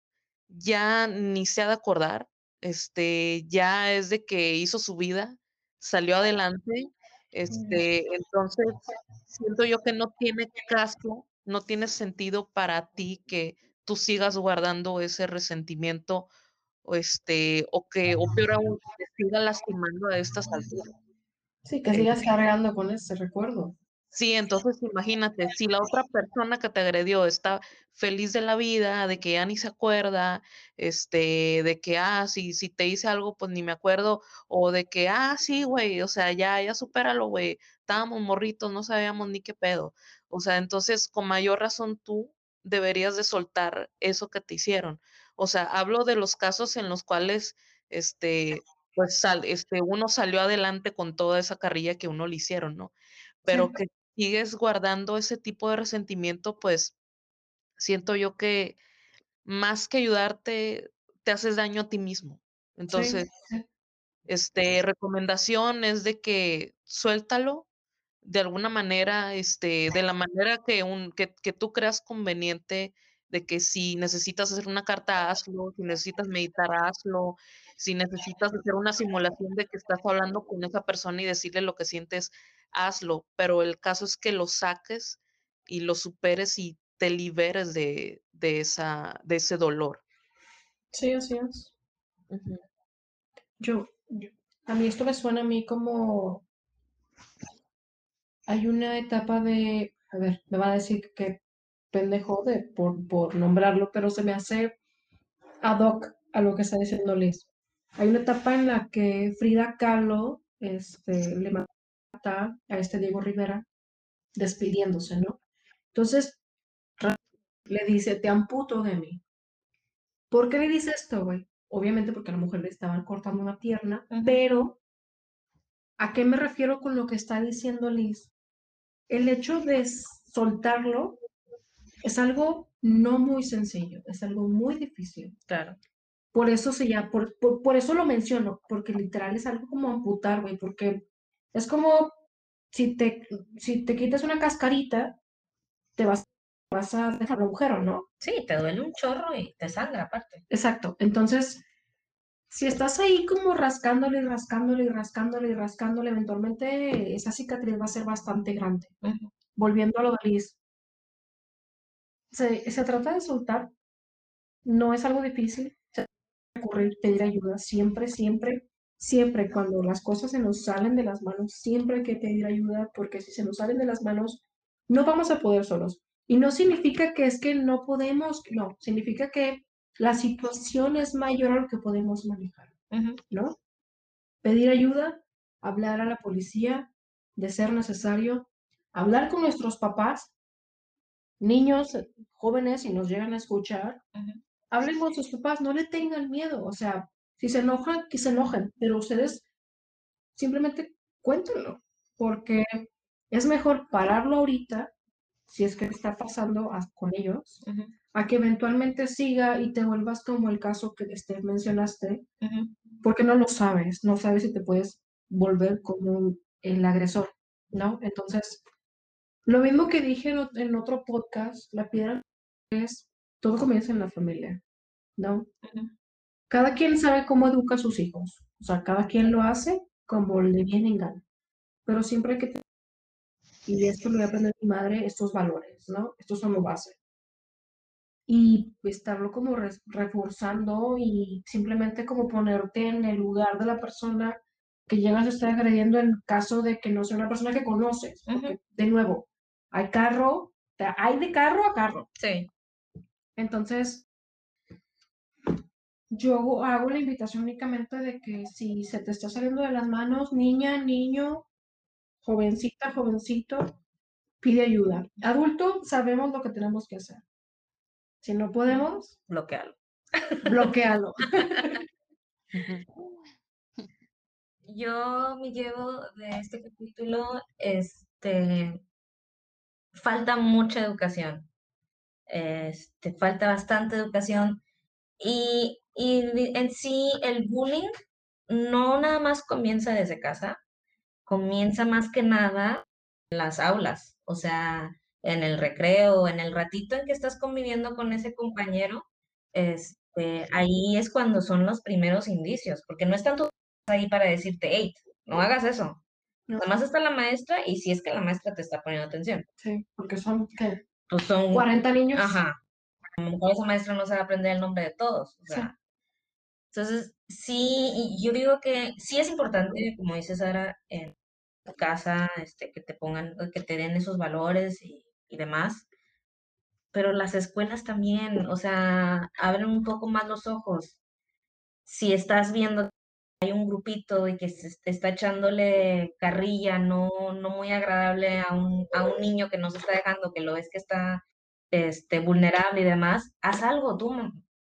ya ni se ha de acordar, este, ya es de que hizo su vida, salió adelante, este, entonces siento yo que no tiene caso, no tiene sentido para ti que tú sigas guardando ese resentimiento o este, o que, o peor aún, que te siga lastimando a estas alturas. Sí, que sigas cargando con ese recuerdo. Sí, entonces imagínate, si la otra persona que te agredió está feliz de la vida, de que ya ni se acuerda, este, de que, ah, si, si te hice algo, pues ni me acuerdo, o de que, ah, sí, güey, o sea, ya, ya supéralo, güey, estábamos morritos, no sabíamos ni qué pedo. O sea, entonces, con mayor razón tú deberías de soltar eso que te hicieron. O sea, hablo de los casos en los cuales, este, pues, sal, este, uno salió adelante con toda esa carrilla que uno le hicieron, ¿no? Pero que sigues guardando ese tipo de resentimiento, pues siento yo que más que ayudarte, te haces daño a ti mismo. Entonces, este, recomendación es de que suéltalo de alguna manera, este, de la manera que, un, que, que tú creas conveniente, de que si necesitas hacer una carta, hazlo, si necesitas meditar, hazlo, si necesitas hacer una simulación de que estás hablando con esa persona y decirle lo que sientes, hazlo, pero el caso es que lo saques y lo superes y te liberes de, de, esa, de ese dolor. Sí, así es. yo, a mí esto me suena a mí como hay una etapa de, a ver, me va a decir que pendejo de por, por nombrarlo, pero se me hace ad hoc a lo que está diciendo Liz. Hay una etapa en la que Frida Kahlo este, le mata a este Diego Rivera despidiéndose, ¿no? Entonces, le dice, te amputo de mí. ¿Por qué le dice esto, güey? Obviamente porque a la mujer le estaban cortando una pierna, pero ¿a qué me refiero con lo que está diciendo Liz? El hecho de soltarlo es algo no muy sencillo, es algo muy difícil. Claro. Por eso se llama, por, por, eso lo menciono, porque literal es algo como amputar, güey, porque es como si te, si te quitas una cascarita, te vas, vas a dejar un agujero, ¿no? Sí, te duele un chorro y te sangra aparte. Exacto. Entonces, si estás ahí como rascándole y rascándole y rascándole y rascándole, eventualmente esa cicatriz va a ser bastante grande. Volviendo a lo de Liz, se, se, trata de soltar, no es algo difícil, recurrir, pedir ayuda, siempre, siempre, siempre cuando las cosas se nos salen de las manos, siempre hay que pedir ayuda, porque si se nos salen de las manos, no vamos a poder solos. Y no significa que es que no podemos, no, significa que la situación es mayor a lo que podemos manejar, ¿no? Pedir ayuda, hablar a la policía, de ser necesario, hablar con nuestros papás, niños, jóvenes, si nos llegan a escuchar, hablen con sus papás, no le tengan miedo, o sea, si se enojan, que se enojen, pero ustedes simplemente cuéntenlo, porque es mejor pararlo ahorita, si es que está pasando con ellos, a que eventualmente siga y te vuelvas como el caso que este, mencionaste, porque no lo sabes, no sabes si te puedes volver como el agresor, ¿no? Entonces, lo mismo que dije en otro podcast, la piedra es, todo comienza en la familia, ¿no? Cada quien sabe cómo educa a sus hijos, o sea, cada quien lo hace como le viene en gana, pero siempre hay que tener, y esto lo voy a aprender mi madre, estos valores, ¿no? Estos son los base. Y estarlo como reforzando y simplemente como ponerte en el lugar de la persona que llegas a estar agrediendo en caso de que no sea una persona que conoces. Porque, de nuevo, hay carro, hay de carro a carro. Sí. Entonces, yo hago la invitación únicamente de que si se te está saliendo de las manos, niña, niño, jovencita, jovencito, pide ayuda. Adulto, sabemos lo que tenemos que hacer. Si no podemos, bloquealo. Bloquealo. Yo me llevo de este capítulo, este, falta mucha educación. Este, falta bastante educación. Y, en sí el bullying no nada más comienza desde casa, comienza más que nada en las aulas, o sea, en el recreo, en el ratito en que estás conviviendo con ese compañero, este, ahí es cuando son los primeros indicios, porque no están todos ahí para decirte, hey, no hagas eso, Nada más está la maestra y si es que la maestra te está poniendo atención. Sí, porque son, ¿qué? Pues son 40 niños. Ajá. A lo mejor esa maestra no sabe aprender el nombre de todos. O sea. Entonces, sí, yo digo que sí es importante, como dice Sara, en tu casa, este, que te pongan, que te den esos valores y, y demás. Pero las escuelas también, o sea, abren un poco más los ojos. Si estás viendo hay un grupito y que se está echándole carrilla no, no muy agradable a un, a un niño que no se está dejando, que lo ves que está este, vulnerable y demás, haz algo tú,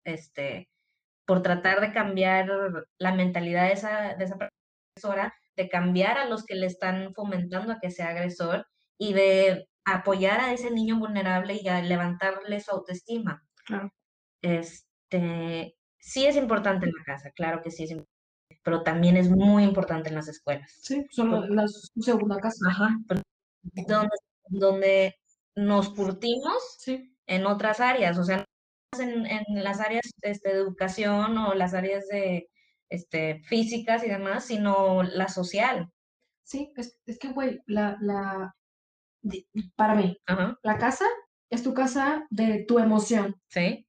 este, por tratar de cambiar la mentalidad de esa, de esa de cambiar a los que le están fomentando a que sea agresor y de apoyar a ese niño vulnerable y a levantarle su autoestima. Este, sí es importante en la casa, claro que sí es importante pero también es muy importante en las escuelas. Sí, son las segunda casa. Ajá, donde, donde nos curtimos en otras áreas, o sea, en, en las áreas este, de educación o las áreas de este, físicas y demás, sino la social. Sí, es, es que, güey, la, la, para mí, la casa es tu casa de tu emoción. Sí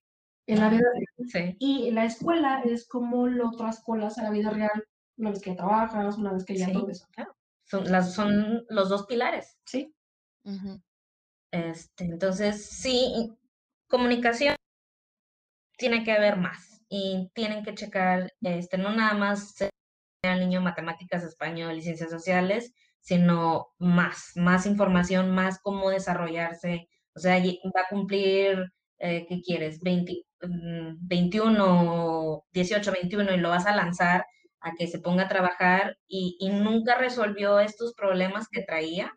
en la vida real. Y la escuela es como lo traspolas a la vida real una vez que trabajas, una vez que ya todo eso. Son, las, son los dos pilares. Sí. este, entonces, sí, comunicación tiene que haber más y tienen que checar, este, no nada más al niño matemáticas, español y ciencias sociales, sino más, más información, más cómo desarrollarse. O sea, va a cumplir, eh, ¿qué quieres? 20, 21, 18, 21 y lo vas a lanzar a que se ponga a trabajar y, nunca resolvió estos problemas que traía,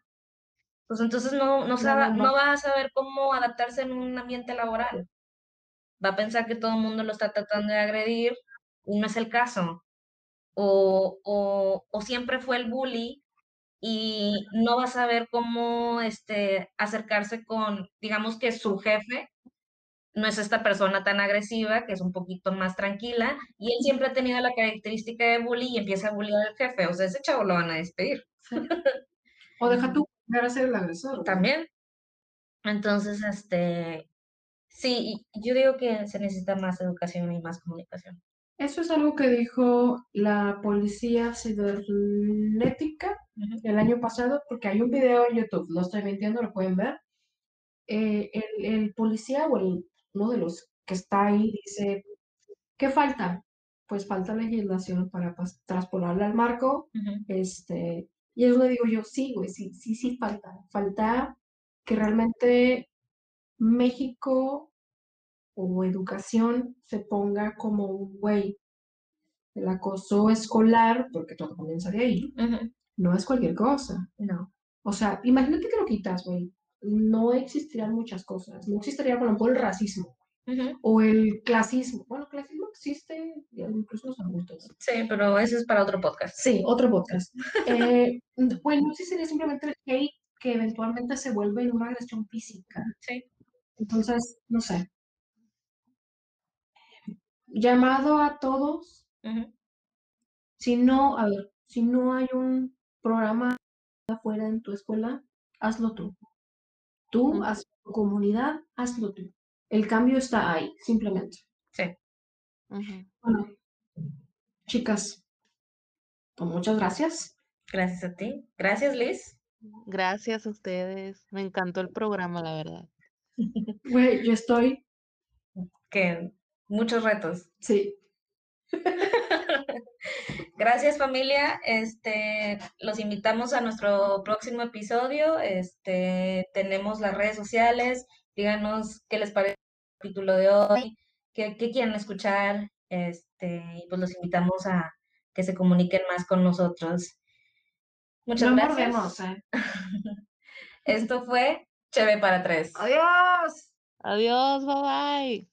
pues entonces no, no, no, va a saber cómo adaptarse en un ambiente laboral. Va a pensar que todo el mundo lo está tratando de agredir y no es el caso. O, o, o siempre fue el bully y no va a saber cómo este, acercarse con, digamos que su jefe no es esta persona tan agresiva, que es un poquito más tranquila, y él siempre ha tenido la característica de bully y empieza a bullying al jefe, o sea, ese chavo lo van a despedir. o deja tú a ser el agresor. También. Entonces, este, sí, yo digo que se necesita más educación y más comunicación. Eso es algo que dijo la policía cibernética el año pasado, porque hay un video en YouTube, no estoy mintiendo, lo pueden ver. Eh, el, el, policía o el uno de los que está ahí dice, ¿qué falta? Pues falta legislación para traspolarla al marco. este, y es lo digo yo, sí, güey, sí, sí, sí falta. Falta que realmente México o educación se ponga como un güey. El acoso escolar, porque todo comienza de ahí, no es cualquier cosa. No. O sea, imagínate que lo quitas, güey no existirían muchas cosas. No existiría, por ejemplo, el racismo o el clasismo. Bueno, clasismo existe, incluso los adultos. Sí, pero ese es para otro podcast. Sí, otro podcast. eh, bueno, sí sería simplemente el hate que eventualmente se vuelve una agresión física. Sí. Entonces, no sé. Llamado a todos. Si no, a ver, si no hay un programa afuera en tu escuela, hazlo tú. Tú, haz tu comunidad, hazlo tú. El cambio está ahí, simplemente. Sí. Bueno, chicas, pues muchas gracias. Gracias a ti. Gracias, Liz. Gracias a ustedes. Me encantó el programa, la verdad. Güey, yo estoy. Que muchos retos. Sí. Gracias familia, este, los invitamos a nuestro próximo episodio, este, tenemos las redes sociales, díganos qué les parece el capítulo de hoy, qué, quieren escuchar, este, y pues los invitamos a que se comuniquen más con nosotros. Muchas gracias. ¿eh? Esto fue Cheve para tres. Adiós. Adiós, bye bye.